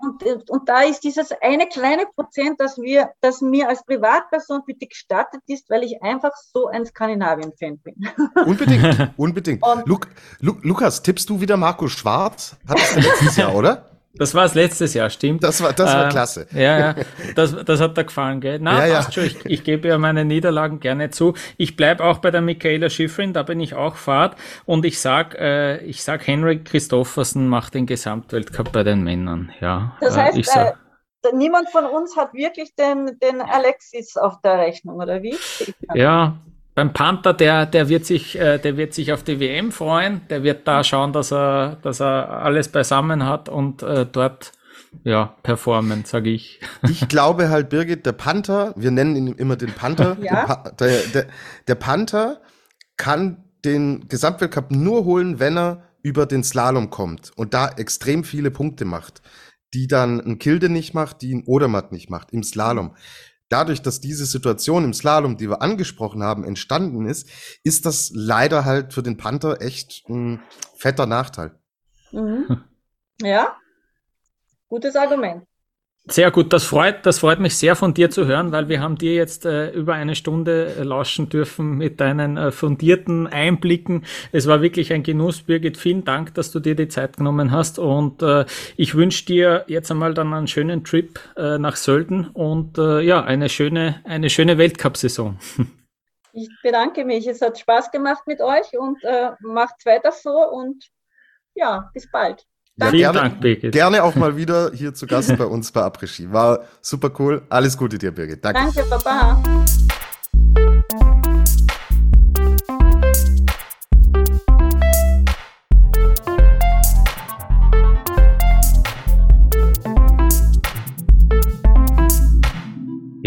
D: Und, und da ist dieses eine kleine Prozent, das, wir, das mir als Privatperson bitte gestattet ist, weil ich einfach so ein Skandinavien-Fan bin.
C: Unbedingt, unbedingt. Lu Lu Lukas, tippst du wieder Markus Schwarz? Hat das letztes Jahr, oder?
B: Das war es letztes Jahr, stimmt.
C: Das war, das war äh, klasse.
B: Ja, ja, das, das hat da gefallen, gell? Na, ja, passt ja. schon. Ich, ich gebe ja meine Niederlagen gerne zu. Ich bleib auch bei der Michaela Schifrin, da bin ich auch Fahrt. Und ich sag, äh, ich sag, Henrik Christoffersen macht den Gesamtweltcup bei den Männern. Ja.
D: Das heißt, äh, ich sag, äh, niemand von uns hat wirklich den, den Alexis auf der Rechnung, oder wie?
B: Ja, beim Panther, der, der wird sich, äh, der wird sich auf die WM freuen. Der wird da schauen, dass er, dass er alles beisammen hat und äh, dort ja, performen, sage ich.
C: Ich glaube halt, Birgit, der Panther, wir nennen ihn immer den Panther, ja? der, der, der Panther kann den Gesamtweltcup nur holen, wenn er über den Slalom kommt und da extrem viele Punkte macht, die dann ein Kilde nicht macht, die ein Odermatt nicht macht im Slalom dadurch, dass diese Situation im Slalom, die wir angesprochen haben, entstanden ist, ist das leider halt für den Panther echt ein fetter Nachteil.
D: Mhm. Ja, gutes Argument.
B: Sehr gut, das freut, das freut mich sehr von dir zu hören, weil wir haben dir jetzt äh, über eine Stunde äh, lauschen dürfen mit deinen äh, fundierten Einblicken. Es war wirklich ein Genuss, Birgit. Vielen Dank, dass du dir die Zeit genommen hast und äh, ich wünsche dir jetzt einmal dann einen schönen Trip äh, nach Sölden und äh, ja, eine schöne, eine schöne Weltcup-Saison.
D: Ich bedanke mich. Es hat Spaß gemacht mit euch und äh, macht weiter so und ja, bis bald.
C: Ja, Vielen gerne, Dank, Birgit. Gerne auch mal wieder hier zu Gast bei uns bei Après War super cool. Alles Gute dir, Birgit.
D: Danke. Danke, Baba.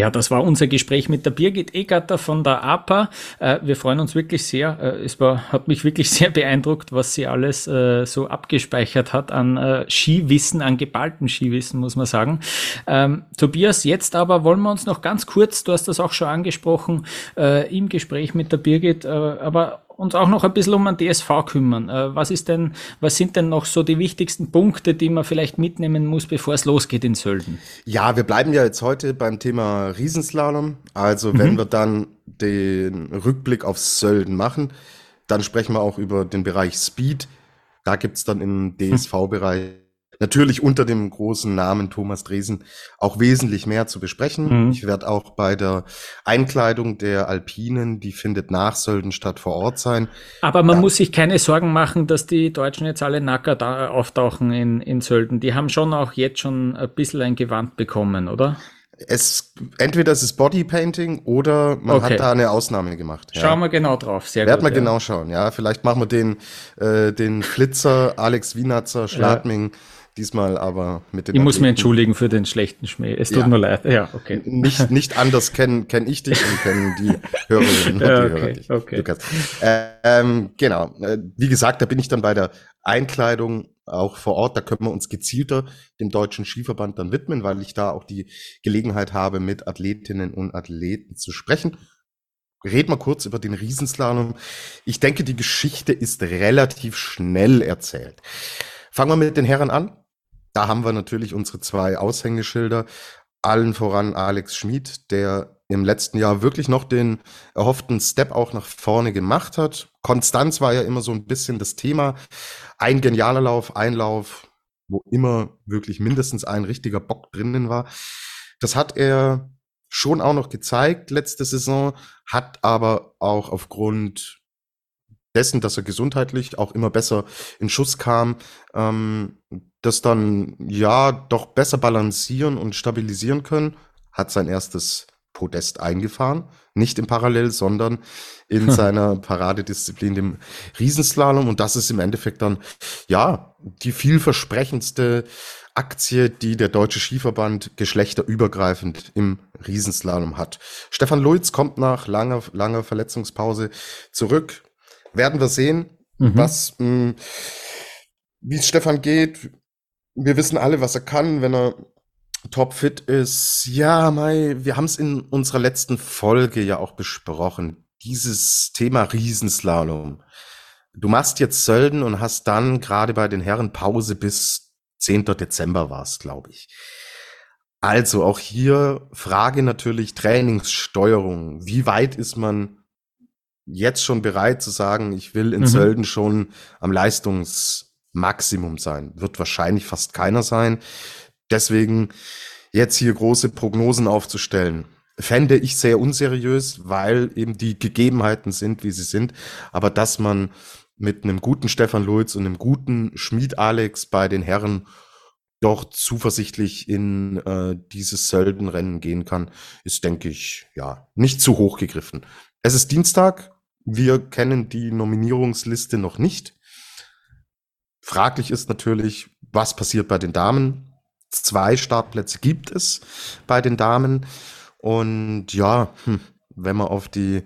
B: Ja, das war unser Gespräch mit der Birgit Egatter von der APA. Äh, wir freuen uns wirklich sehr. Äh, es war, hat mich wirklich sehr beeindruckt, was sie alles äh, so abgespeichert hat an Skiwissen, an geballten Skiwissen, muss man sagen. Ähm, Tobias, jetzt aber wollen wir uns noch ganz kurz, du hast das auch schon angesprochen, im Gespräch mit der Birgit, aber uns auch noch ein bisschen um den DSV kümmern. Äh, was ist denn, was sind denn noch so die wichtigsten Punkte, die man vielleicht mitnehmen muss, bevor es losgeht in Sölden?
C: Ja, wir bleiben ja jetzt heute beim Thema Riesenslalom. Also wenn mhm. wir dann den Rückblick auf Sölden machen, dann sprechen wir auch über den Bereich Speed. Da gibt's dann im DSV-Bereich natürlich unter dem großen Namen Thomas Dresen auch wesentlich mehr zu besprechen. Mhm. Ich werde auch bei der Einkleidung der Alpinen, die findet nach Sölden statt, vor Ort sein.
B: Aber man ja. muss sich keine Sorgen machen, dass die Deutschen jetzt alle Nacker da auftauchen in, in Sölden. Die haben schon auch jetzt schon ein bisschen ein Gewand bekommen, oder?
C: es entweder es ist Bodypainting oder man okay. hat da eine Ausnahme gemacht.
B: Ja. Schauen wir genau drauf.
C: Sehr Werden gut. wir ja. genau schauen. Ja, vielleicht machen wir den äh, den Flitzer Alex Wienatzer Schladming. Ja. Diesmal aber mit
B: den. Ich muss mir entschuldigen für den schlechten Schmäh. Es tut ja. mir leid. Ja,
C: okay. Nicht, nicht anders kennen kenn ich dich und kennen die Hörerinnen und ja, okay, Hörer dich. Okay. Äh, ähm, genau. Äh, wie gesagt, da bin ich dann bei der Einkleidung auch vor Ort. Da können wir uns gezielter dem Deutschen Skiverband dann widmen, weil ich da auch die Gelegenheit habe, mit Athletinnen und Athleten zu sprechen. Reden wir kurz über den Riesenslalom. Ich denke, die Geschichte ist relativ schnell erzählt. Fangen wir mit den Herren an. Da haben wir natürlich unsere zwei Aushängeschilder. Allen voran Alex Schmid, der im letzten Jahr wirklich noch den erhofften Step auch nach vorne gemacht hat. Konstanz war ja immer so ein bisschen das Thema. Ein genialer Lauf, ein Lauf, wo immer wirklich mindestens ein richtiger Bock drinnen war. Das hat er schon auch noch gezeigt letzte Saison, hat aber auch aufgrund dessen, dass er gesundheitlich auch immer besser in Schuss kam, ähm, das dann ja doch besser balancieren und stabilisieren können, hat sein erstes Podest eingefahren. Nicht im Parallel, sondern in hm. seiner Paradedisziplin, dem Riesenslalom. Und das ist im Endeffekt dann, ja, die vielversprechendste Aktie, die der Deutsche Skiverband geschlechterübergreifend im Riesenslalom hat. Stefan Luiz kommt nach langer, langer Verletzungspause zurück. Werden wir sehen, mhm. was, hm, wie es Stefan geht. Wir wissen alle, was er kann, wenn er topfit ist. Ja, Mai, wir haben es in unserer letzten Folge ja auch besprochen. Dieses Thema Riesenslalom. Du machst jetzt Sölden und hast dann gerade bei den Herren Pause bis 10. Dezember war es, glaube ich. Also auch hier Frage natürlich Trainingssteuerung. Wie weit ist man jetzt schon bereit zu sagen, ich will in mhm. Sölden schon am Leistungsmaximum sein? Wird wahrscheinlich fast keiner sein. Deswegen jetzt hier große Prognosen aufzustellen, fände ich sehr unseriös, weil eben die Gegebenheiten sind, wie sie sind. Aber dass man mit einem guten Stefan Luiz und einem guten Schmied Alex bei den Herren doch zuversichtlich in äh, dieses Söldenrennen gehen kann, ist, denke ich, ja, nicht zu hoch gegriffen. Es ist Dienstag. Wir kennen die Nominierungsliste noch nicht. Fraglich ist natürlich, was passiert bei den Damen zwei Startplätze gibt es bei den Damen. Und ja, hm, wenn man auf die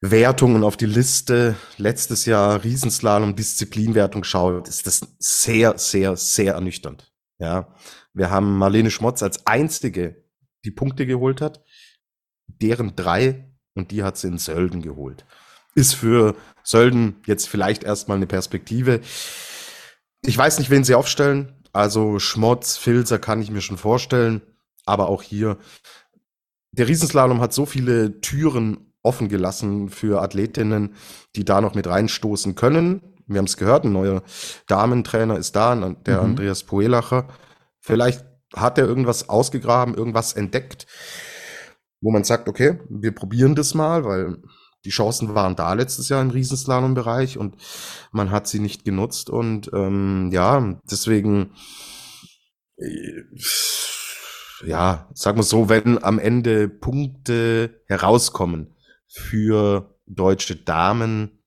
C: Wertung und auf die Liste letztes Jahr Riesenslalom Disziplinwertung schaut, ist das sehr, sehr, sehr ernüchternd. Ja, wir haben Marlene Schmotz als einzige, die Punkte geholt hat, deren drei und die hat sie in Sölden geholt. Ist für Sölden jetzt vielleicht erstmal eine Perspektive. Ich weiß nicht, wen sie aufstellen. Also Schmotz, Filzer kann ich mir schon vorstellen. Aber auch hier, der Riesenslalom hat so viele Türen offen gelassen für Athletinnen, die da noch mit reinstoßen können. Wir haben es gehört, ein neuer Damentrainer ist da, der mhm. Andreas Poelacher. Vielleicht hat er irgendwas ausgegraben, irgendwas entdeckt, wo man sagt, okay, wir probieren das mal, weil die Chancen waren da letztes Jahr im Riesenslalom-Bereich und man hat sie nicht genutzt. Und ähm, ja, deswegen, äh, ja, sagen wir so, wenn am Ende Punkte herauskommen für deutsche Damen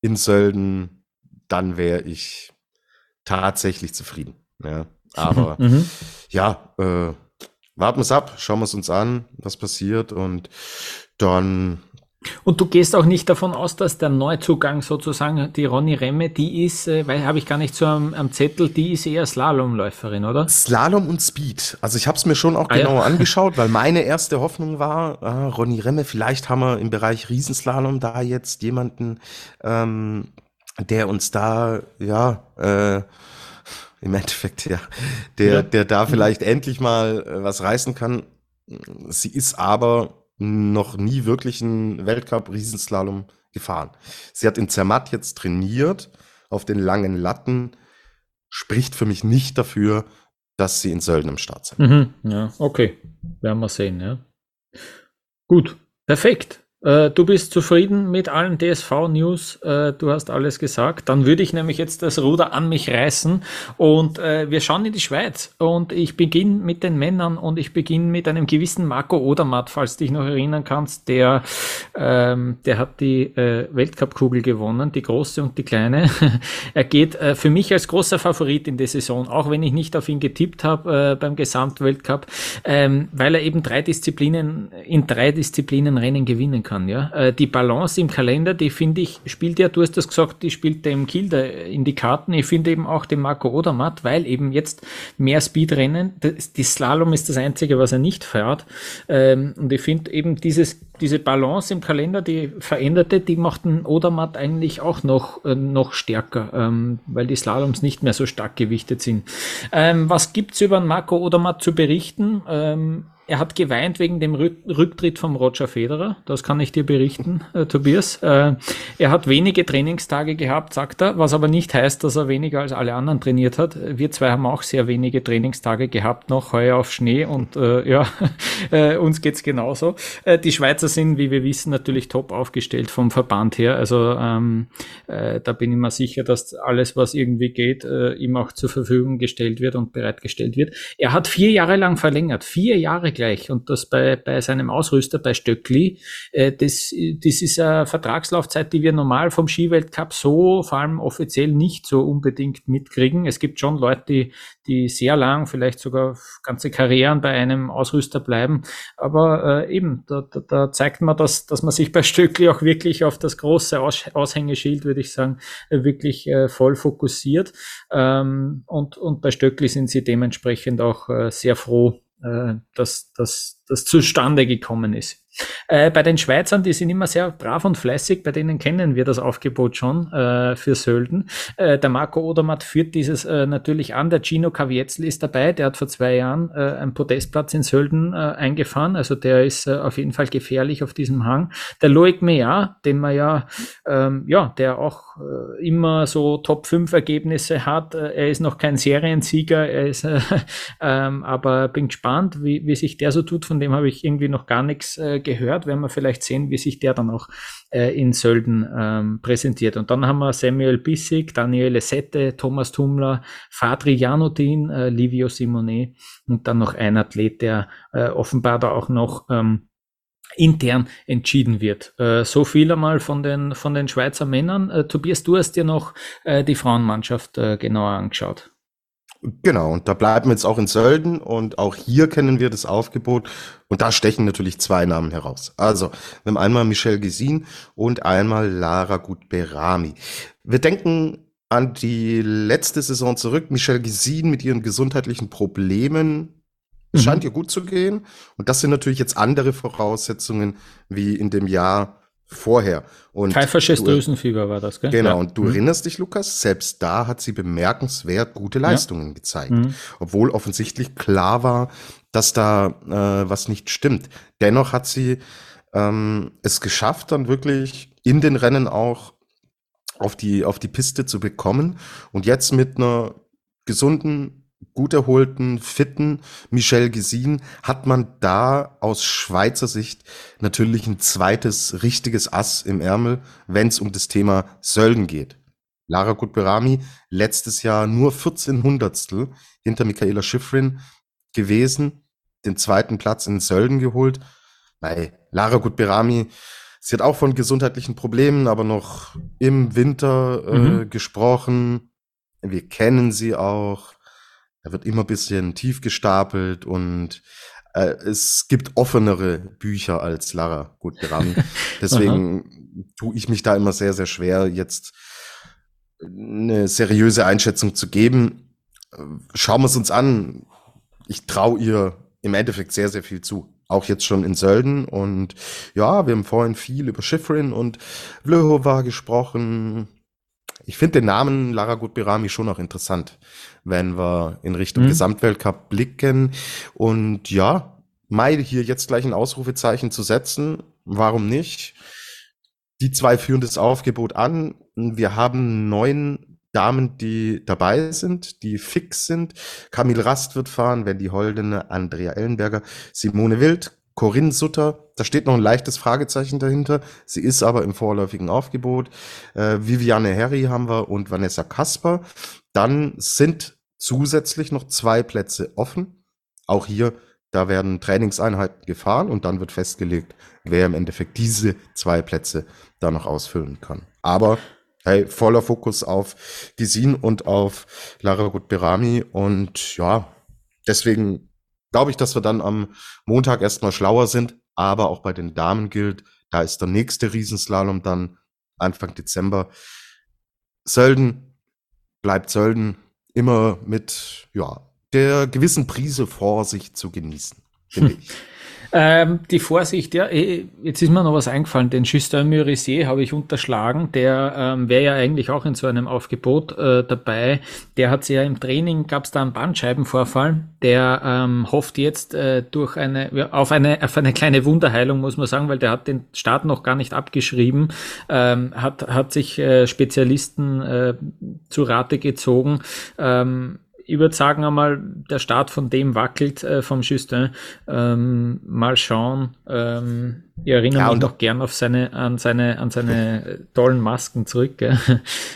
C: in Sölden, dann wäre ich tatsächlich zufrieden. Ja, aber mhm. ja, äh, warten wir es ab, schauen wir es uns an, was passiert und dann
B: Und du gehst auch nicht davon aus, dass der Neuzugang sozusagen, die Ronny Remme, die ist, äh, weil habe ich gar nicht so am, am, Zettel, die ist eher Slalomläuferin, oder?
C: Slalom und Speed. Also ich habe es mir schon auch ah, genauer ja. angeschaut, weil meine erste Hoffnung war, ah, Ronny Remme, vielleicht haben wir im Bereich Riesenslalom da jetzt jemanden, ähm, der uns da, ja, äh, im Endeffekt, ja, der, ja. der da vielleicht endlich mal äh, was reißen kann. Sie ist aber noch nie wirklich einen Weltcup-Riesenslalom gefahren. Sie hat in Zermatt jetzt trainiert auf den langen Latten, spricht für mich nicht dafür, dass sie in Sölden im Start sind.
B: Mhm, ja, okay. Werden wir sehen, ja. Gut, perfekt. Äh, du bist zufrieden mit allen DSV-News, äh, du hast alles gesagt. Dann würde ich nämlich jetzt das Ruder an mich reißen und äh, wir schauen in die Schweiz. Und ich beginne mit den Männern und ich beginne mit einem gewissen Marco Odermatt, falls dich noch erinnern kannst. Der, ähm, der hat die äh, Weltcup-Kugel gewonnen, die große und die kleine. er geht äh, für mich als großer Favorit in der Saison, auch wenn ich nicht auf ihn getippt habe äh, beim Gesamtweltcup, ähm, weil er eben drei Disziplinen in drei Disziplinen Rennen gewinnen kann kann. Ja? Äh, die Balance im Kalender, die finde ich, spielt ja, du hast das gesagt, die spielt dem Kilder in die Karten. Ich finde eben auch dem Marco Odermatt, weil eben jetzt mehr Speedrennen, die Slalom ist das Einzige, was er nicht fährt. Ähm, und ich finde eben dieses, diese Balance im Kalender, die veränderte, die macht den Odermatt eigentlich auch noch, äh, noch stärker, ähm, weil die Slaloms nicht mehr so stark gewichtet sind. Ähm, was gibt's über den Marco Odermatt zu berichten? Er hat geweint wegen dem Rücktritt von Roger Federer. Das kann ich dir berichten, äh, Tobias. Äh, er hat wenige Trainingstage gehabt, sagt er, was aber nicht heißt, dass er weniger als alle anderen trainiert hat. Wir zwei haben auch sehr wenige Trainingstage gehabt noch, heuer auf Schnee und äh, ja, äh, uns geht's genauso. Äh, die Schweizer sind, wie wir wissen, natürlich top aufgestellt vom Verband her. Also ähm, äh, da bin ich mir sicher, dass alles, was irgendwie geht, ihm auch zur Verfügung gestellt wird und bereitgestellt wird. Er hat vier Jahre lang verlängert, vier Jahre gleich. Und das bei, bei seinem Ausrüster, bei Stöckli, äh, das, das ist eine Vertragslaufzeit, die wir normal vom Skiweltcup so, vor allem offiziell nicht so unbedingt mitkriegen. Es gibt schon Leute, die, die sehr lang, vielleicht sogar ganze Karrieren bei einem Ausrüster bleiben. Aber äh, eben, da, da, da zeigt man, dass, dass man sich bei Stöckli auch wirklich auf das große Aus Aushängeschild, würde ich sagen, äh, wirklich äh, voll fokussiert. Ähm, und, und bei Stöckli sind sie dementsprechend auch äh, sehr froh, äh, dass das zustande gekommen ist. Äh, bei den Schweizern, die sind immer sehr brav und fleißig, bei denen kennen wir das Aufgebot schon äh, für Sölden. Äh, der Marco Odermatt führt dieses äh, natürlich an. Der Gino Caviezel ist dabei, der hat vor zwei Jahren äh, einen Podestplatz in Sölden äh, eingefahren, also der ist auf jeden Fall gefährlich auf diesem Hang. Der Loic Meillard, den man ja, ähm, ja, der auch immer so Top 5 Ergebnisse hat. er ist noch kein Seriensieger, er ist, ähm, aber bin gespannt, wie, wie sich der so tut. Von dem habe ich irgendwie noch gar nichts äh, gehört. Werden wir vielleicht sehen, wie sich der dann auch äh, in Sölden ähm, präsentiert. Und dann haben wir Samuel Bissig, Daniele Sette, Thomas Tumler, Fadri Janudin, äh, Livio Simone und dann noch ein Athlet, der äh, offenbar da auch noch ähm, intern entschieden wird. Äh, so viel einmal von den, von den Schweizer Männern. Äh, Tobias, du hast dir noch die Frauenmannschaft genauer angeschaut.
C: Genau, und da bleiben wir jetzt auch in Sölden und auch hier kennen wir das Aufgebot und da stechen natürlich zwei Namen heraus. Also, wir haben einmal Michelle Gesin und einmal Lara Gutberami. Wir denken an die letzte Saison zurück. Michelle Gesin mit ihren gesundheitlichen Problemen. Mhm. scheint ihr gut zu gehen. Und das sind natürlich jetzt andere Voraussetzungen wie in dem Jahr vorher.
B: Und Pfeifersches Drüsenfieber war das,
C: gell? Genau, ja. und du mhm. erinnerst dich, Lukas, selbst da hat sie bemerkenswert gute Leistungen ja. gezeigt. Mhm. Obwohl offensichtlich klar war, dass da äh, was nicht stimmt. Dennoch hat sie ähm, es geschafft, dann wirklich in den Rennen auch auf die, auf die Piste zu bekommen. Und jetzt mit einer gesunden gut erholten, fitten Michel Gesin hat man da aus Schweizer Sicht natürlich ein zweites richtiges Ass im Ärmel, wenn es um das Thema Sölden geht. Lara Gutberami letztes Jahr nur 14 Hundertstel hinter Michaela Schifrin gewesen, den zweiten Platz in Sölden geholt. Bei Lara Gutberami, sie hat auch von gesundheitlichen Problemen, aber noch im Winter äh, mhm. gesprochen. Wir kennen sie auch da wird immer ein bisschen tief gestapelt und äh, es gibt offenere Bücher als Lara Gutberami. Deswegen tue ich mich da immer sehr, sehr schwer, jetzt eine seriöse Einschätzung zu geben. Schauen wir es uns an. Ich traue ihr im Endeffekt sehr, sehr viel zu. Auch jetzt schon in Sölden. Und ja, wir haben vorhin viel über Schifrin und Vlhova gesprochen. Ich finde den Namen Lara Gutberami schon auch interessant, wenn wir in Richtung mhm. Gesamtweltcup blicken. Und ja, Mai hier jetzt gleich ein Ausrufezeichen zu setzen, warum nicht? Die zwei führen das Aufgebot an. Wir haben neun Damen, die dabei sind, die fix sind. Camille Rast wird fahren, Wendy Holdene, Andrea Ellenberger, Simone Wild, Corinne Sutter, da steht noch ein leichtes Fragezeichen dahinter. Sie ist aber im vorläufigen Aufgebot. Äh, Viviane Herry haben wir und Vanessa Kasper. Dann sind zusätzlich noch zwei Plätze offen. Auch hier, da werden Trainingseinheiten gefahren und dann wird festgelegt, wer im Endeffekt diese zwei Plätze da noch ausfüllen kann. Aber hey, voller Fokus auf Gisin und auf Lara Gutberami und ja, deswegen glaube ich, dass wir dann am Montag erstmal schlauer sind. Aber auch bei den Damen gilt, da ist der nächste Riesenslalom dann Anfang Dezember. Sölden bleibt Sölden immer mit ja, der gewissen Prise Vorsicht zu genießen, finde ich.
B: Ähm, die Vorsicht, ja, eh, jetzt ist mir noch was eingefallen. Den Justin Murissier habe ich unterschlagen. Der ähm, wäre ja eigentlich auch in so einem Aufgebot äh, dabei. Der hat sich ja im Training, gab es da einen Bandscheibenvorfall. Der ähm, hofft jetzt äh, durch eine, auf eine, auf eine kleine Wunderheilung, muss man sagen, weil der hat den Start noch gar nicht abgeschrieben, ähm, hat, hat sich äh, Spezialisten äh, zu Rate gezogen. Ähm, ich würde sagen einmal, der Start von dem wackelt äh, vom Justin. Ähm, mal schauen. Ähm, ich erinnere ja, mich noch gern auf seine, an seine, an seine tollen Masken zurück.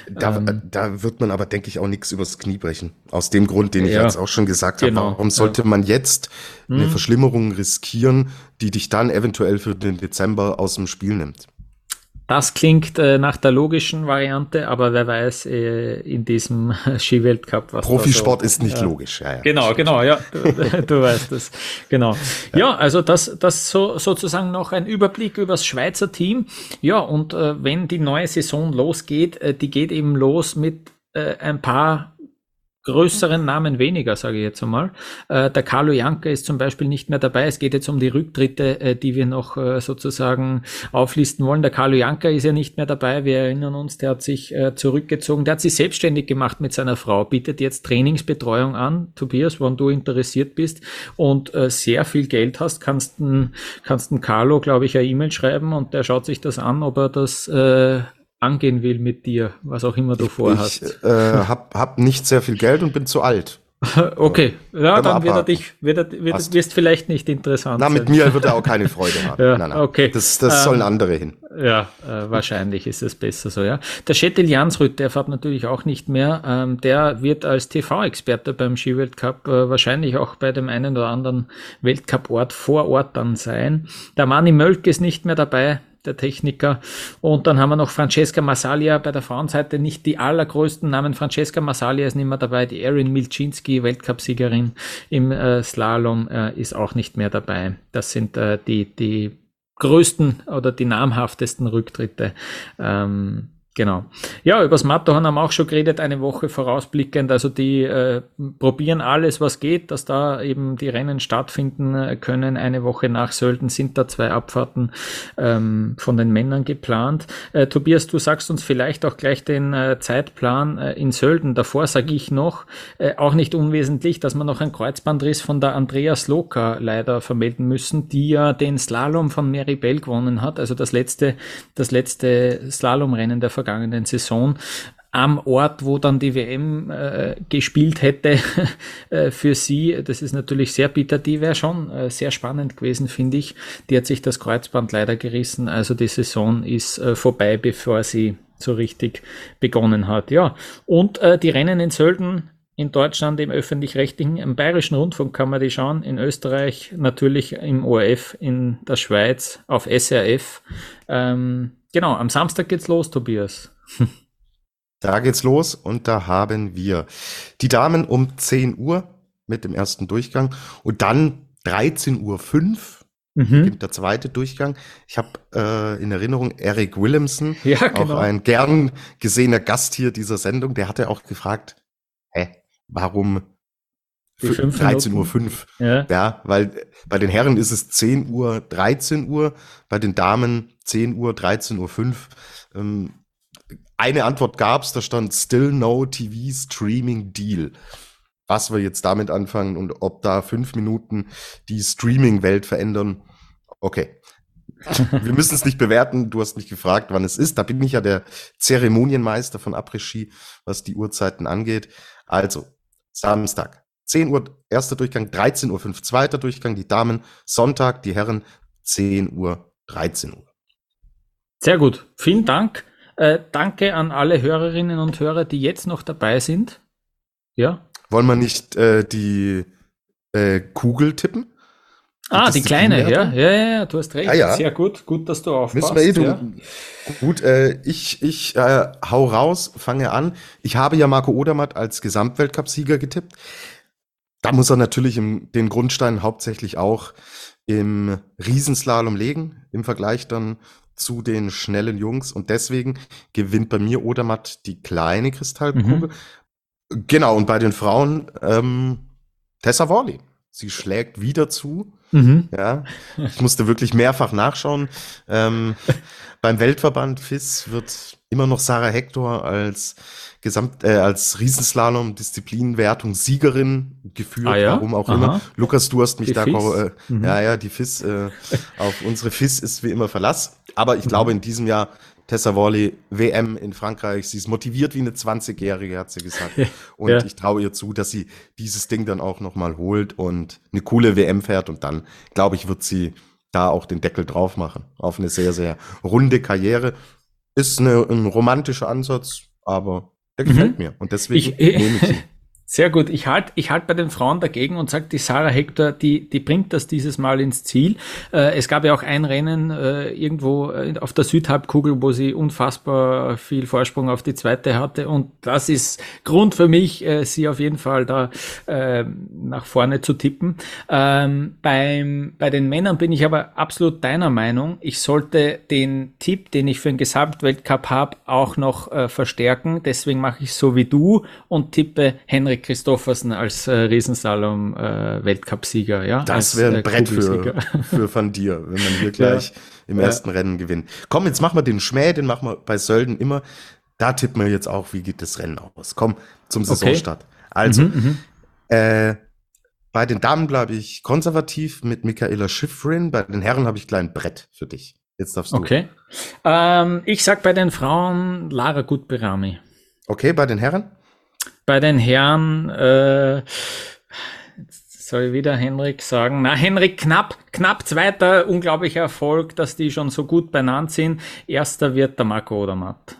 C: Da, ähm, da wird man aber, denke ich, auch nichts übers Knie brechen. Aus dem Grund, den ich ja, jetzt auch schon gesagt genau, habe. Warum sollte ja. man jetzt eine hm. Verschlimmerung riskieren, die dich dann eventuell für den Dezember aus dem Spiel nimmt?
B: Das klingt äh, nach der logischen Variante, aber wer weiß äh, in diesem Skiweltcup
C: was. Profisport so, ist nicht ja. logisch,
B: ja, ja. Genau, genau, ja. Du, du weißt es. Genau. Ja, ja also das, das so, sozusagen noch ein Überblick über das Schweizer Team. Ja, und äh, wenn die neue Saison losgeht, äh, die geht eben los mit äh, ein paar größeren Namen weniger, sage ich jetzt einmal. Äh, der Carlo Janka ist zum Beispiel nicht mehr dabei. Es geht jetzt um die Rücktritte, äh, die wir noch äh, sozusagen auflisten wollen. Der Carlo Janka ist ja nicht mehr dabei. Wir erinnern uns, der hat sich äh, zurückgezogen. Der hat sich selbstständig gemacht mit seiner Frau, bietet jetzt Trainingsbetreuung an. Tobias, wenn du interessiert bist und äh, sehr viel Geld hast, kannst du kannst Carlo, glaube ich, eine E-Mail schreiben und der schaut sich das an, ob er das äh, angehen will mit dir, was auch immer du vorhast.
C: Ich äh, hab, hab nicht sehr viel Geld und bin zu alt.
B: okay, ja, dann wird er dich, wird er, wird, wirst vielleicht nicht interessant
C: Na, mit mir wird er auch keine Freude haben. ja, nein, nein. Okay. Das, das ähm, sollen andere hin.
B: Ja, äh, wahrscheinlich ist es besser so, ja. Der Schettel Jansrüth, der fährt natürlich auch nicht mehr. Ähm, der wird als TV-Experte beim Skiweltcup äh, wahrscheinlich auch bei dem einen oder anderen Weltcup-Ort vor Ort dann sein. Der Mani Mölk ist nicht mehr dabei der Techniker. Und dann haben wir noch Francesca Massalia bei der Frauenseite, nicht die allergrößten Namen. Francesca Massalia ist nicht mehr dabei, die Erin Milczynski, Weltcupsiegerin im äh, Slalom, äh, ist auch nicht mehr dabei. Das sind äh, die, die größten oder die namhaftesten Rücktritte. Ähm, Genau. Ja, übers Matterhorn haben wir auch schon geredet, eine Woche vorausblickend. Also die äh, probieren alles, was geht, dass da eben die Rennen stattfinden äh, können. Eine Woche nach Sölden sind da zwei Abfahrten ähm, von den Männern geplant. Äh, Tobias, du sagst uns vielleicht auch gleich den äh, Zeitplan äh, in Sölden. Davor sage ich noch, äh, auch nicht unwesentlich, dass wir noch einen Kreuzbandriss von der Andrea Sloka leider vermelden müssen, die ja den Slalom von Mary Bell gewonnen hat. Also das letzte, das letzte Slalomrennen der vergangenen Saison am Ort, wo dann die WM äh, gespielt hätte äh, für sie. Das ist natürlich sehr bitter. Die wäre schon äh, sehr spannend gewesen, finde ich. Die hat sich das Kreuzband leider gerissen. Also die Saison ist äh, vorbei, bevor sie so richtig begonnen hat. Ja, und äh, die Rennen in Sölden in Deutschland im öffentlich-rechtlichen, im bayerischen Rundfunk kann man die schauen, in Österreich natürlich im ORF, in der Schweiz auf SRF. Ähm, Genau, am Samstag geht's los, Tobias.
C: da geht's los und da haben wir die Damen um 10 Uhr mit dem ersten Durchgang und dann 13.05 Uhr mhm. der zweite Durchgang. Ich habe äh, in Erinnerung Eric Williamson, ja, genau. auch ein gern gesehener Gast hier dieser Sendung, der hatte auch gefragt, hä, warum 13.05 Uhr. 5. Ja. ja, weil bei den Herren ist es 10 Uhr, 13 Uhr, bei den Damen 10 Uhr, 13 Uhr 5. Ähm, eine Antwort gab's, da stand Still No TV Streaming Deal. Was wir jetzt damit anfangen und ob da fünf Minuten die Streaming-Welt verändern, okay. wir müssen es nicht bewerten. Du hast mich gefragt, wann es ist. Da bin ich ja der Zeremonienmeister von Après-Ski, was die Uhrzeiten angeht. Also, Samstag, 10 Uhr erster Durchgang, 13 Uhr 5 zweiter Durchgang, die Damen, Sonntag, die Herren, 10 Uhr, 13 Uhr.
B: Sehr gut, vielen Dank. Äh, danke an alle Hörerinnen und Hörer, die jetzt noch dabei sind. Ja.
C: Wollen wir nicht äh, die äh, Kugel tippen?
B: Ah, die kleine, ja, ja, ja, du hast recht. Ah, ja. Sehr gut, gut, dass du aufpasst. Müssen wir eh tun.
C: Ja. Gut, äh, ich, ich äh, hau raus, fange an. Ich habe ja Marco Odermatt als Gesamtweltcupsieger getippt. Da muss er natürlich im, den Grundstein hauptsächlich auch im Riesenslalom legen, im Vergleich dann zu den schnellen Jungs. Und deswegen gewinnt bei mir Odermatt die kleine Kristallkugel. Mhm. Genau, und bei den Frauen ähm, Tessa Worley. Sie schlägt wieder zu. Mhm. Ja, ich musste wirklich mehrfach nachschauen. Ähm, beim Weltverband FIS wird immer noch Sarah Hector als Gesamt, äh, als Riesenslalom-Disziplinenwertung Siegerin geführt, ah, ja? warum auch Aha. immer. Lukas, du hast mich die da, äh, mhm. ja, ja, die FIS, äh, auf unsere FIS ist wie immer Verlass. Aber ich mhm. glaube, in diesem Jahr Tessa Worley, WM in Frankreich. Sie ist motiviert wie eine 20-Jährige, hat sie gesagt. Und ja. ich traue ihr zu, dass sie dieses Ding dann auch nochmal holt und eine coole WM fährt. Und dann, glaube ich, wird sie da auch den Deckel drauf machen. Auf eine sehr, sehr runde Karriere. Ist eine, ein romantischer Ansatz, aber der gefällt mhm. mir. Und deswegen ich, nehme ich ihn.
B: Sehr gut. Ich halte ich halt bei den Frauen dagegen und sage, die Sarah Hector, die, die bringt das dieses Mal ins Ziel. Äh, es gab ja auch ein Rennen äh, irgendwo äh, auf der Südhalbkugel, wo sie unfassbar viel Vorsprung auf die zweite hatte. Und das ist Grund für mich, äh, sie auf jeden Fall da äh, nach vorne zu tippen. Ähm, beim, bei den Männern bin ich aber absolut deiner Meinung. Ich sollte den Tipp, den ich für den Gesamtweltcup habe, auch noch äh, verstärken. Deswegen mache ich so wie du und tippe Henry Henrik Christoffersen als äh, Riesenslalom-Weltcupsieger. Äh, ja,
C: das wäre ein äh, Brett für, für Van Dir, wenn man hier gleich ja. im ja. ersten Rennen gewinnt. Komm, jetzt machen wir den Schmäh, den machen wir bei Sölden immer. Da tippen wir jetzt auch, wie geht das Rennen aus. Komm, zum Saisonstart. Okay. Also, mhm, mhm, äh, bei den Damen bleibe ich konservativ mit Michaela Schiffrin. Bei den Herren habe ich klein Brett für dich. Jetzt darfst du.
B: Okay. Ähm, ich sag bei den Frauen Lara Gutberami.
C: Okay, bei den Herren?
B: Bei den Herren äh, soll ich wieder Henrik sagen. Na, Henrik knapp, knapp zweiter, unglaublicher Erfolg, dass die schon so gut benannt sind. Erster wird der Marco Odermatt.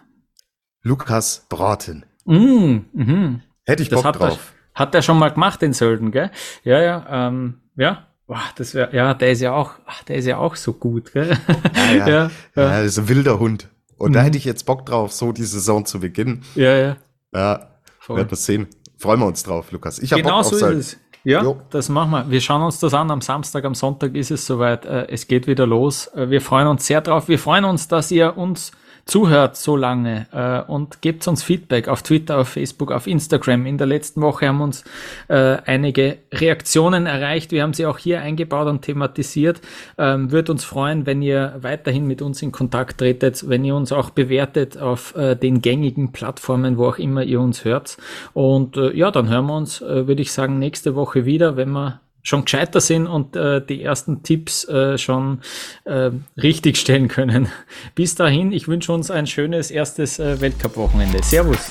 C: Lukas Braten.
B: Mm, mhm.
C: Hätte ich Bock
B: das hat
C: drauf.
B: Er, hat er schon mal gemacht in Sölden, gell? Ja, ja, ähm, ja. Boah, das wäre, ja, der ist ja auch, ach, der ist ja auch so gut, gell?
C: Ja, ja. ja, ja. ja das ist ein wilder Hund. Und mhm. da hätte ich jetzt Bock drauf, so die Saison zu beginnen.
B: Ja, ja.
C: Ja, Voll. Werden wir sehen. Freuen wir uns drauf, Lukas. Ich genau Bock
B: so ist es. Ja, jo. das machen wir. Wir schauen uns das an. Am Samstag, am Sonntag ist es soweit. Äh, es geht wieder los. Äh, wir freuen uns sehr drauf. Wir freuen uns, dass ihr uns zuhört so lange äh, und gebt uns Feedback auf Twitter, auf Facebook, auf Instagram. In der letzten Woche haben uns äh, einige Reaktionen erreicht. Wir haben sie auch hier eingebaut und thematisiert. Ähm, Würde uns freuen, wenn ihr weiterhin mit uns in Kontakt tretet, wenn ihr uns auch bewertet auf äh, den gängigen Plattformen, wo auch immer ihr uns hört. Und äh, ja, dann hören wir uns, äh, würde ich sagen, nächste Woche wieder, wenn wir schon gescheiter sind und äh, die ersten Tipps äh, schon äh, richtig stellen können. Bis dahin, ich wünsche uns ein schönes erstes äh, Weltcup-Wochenende. Servus.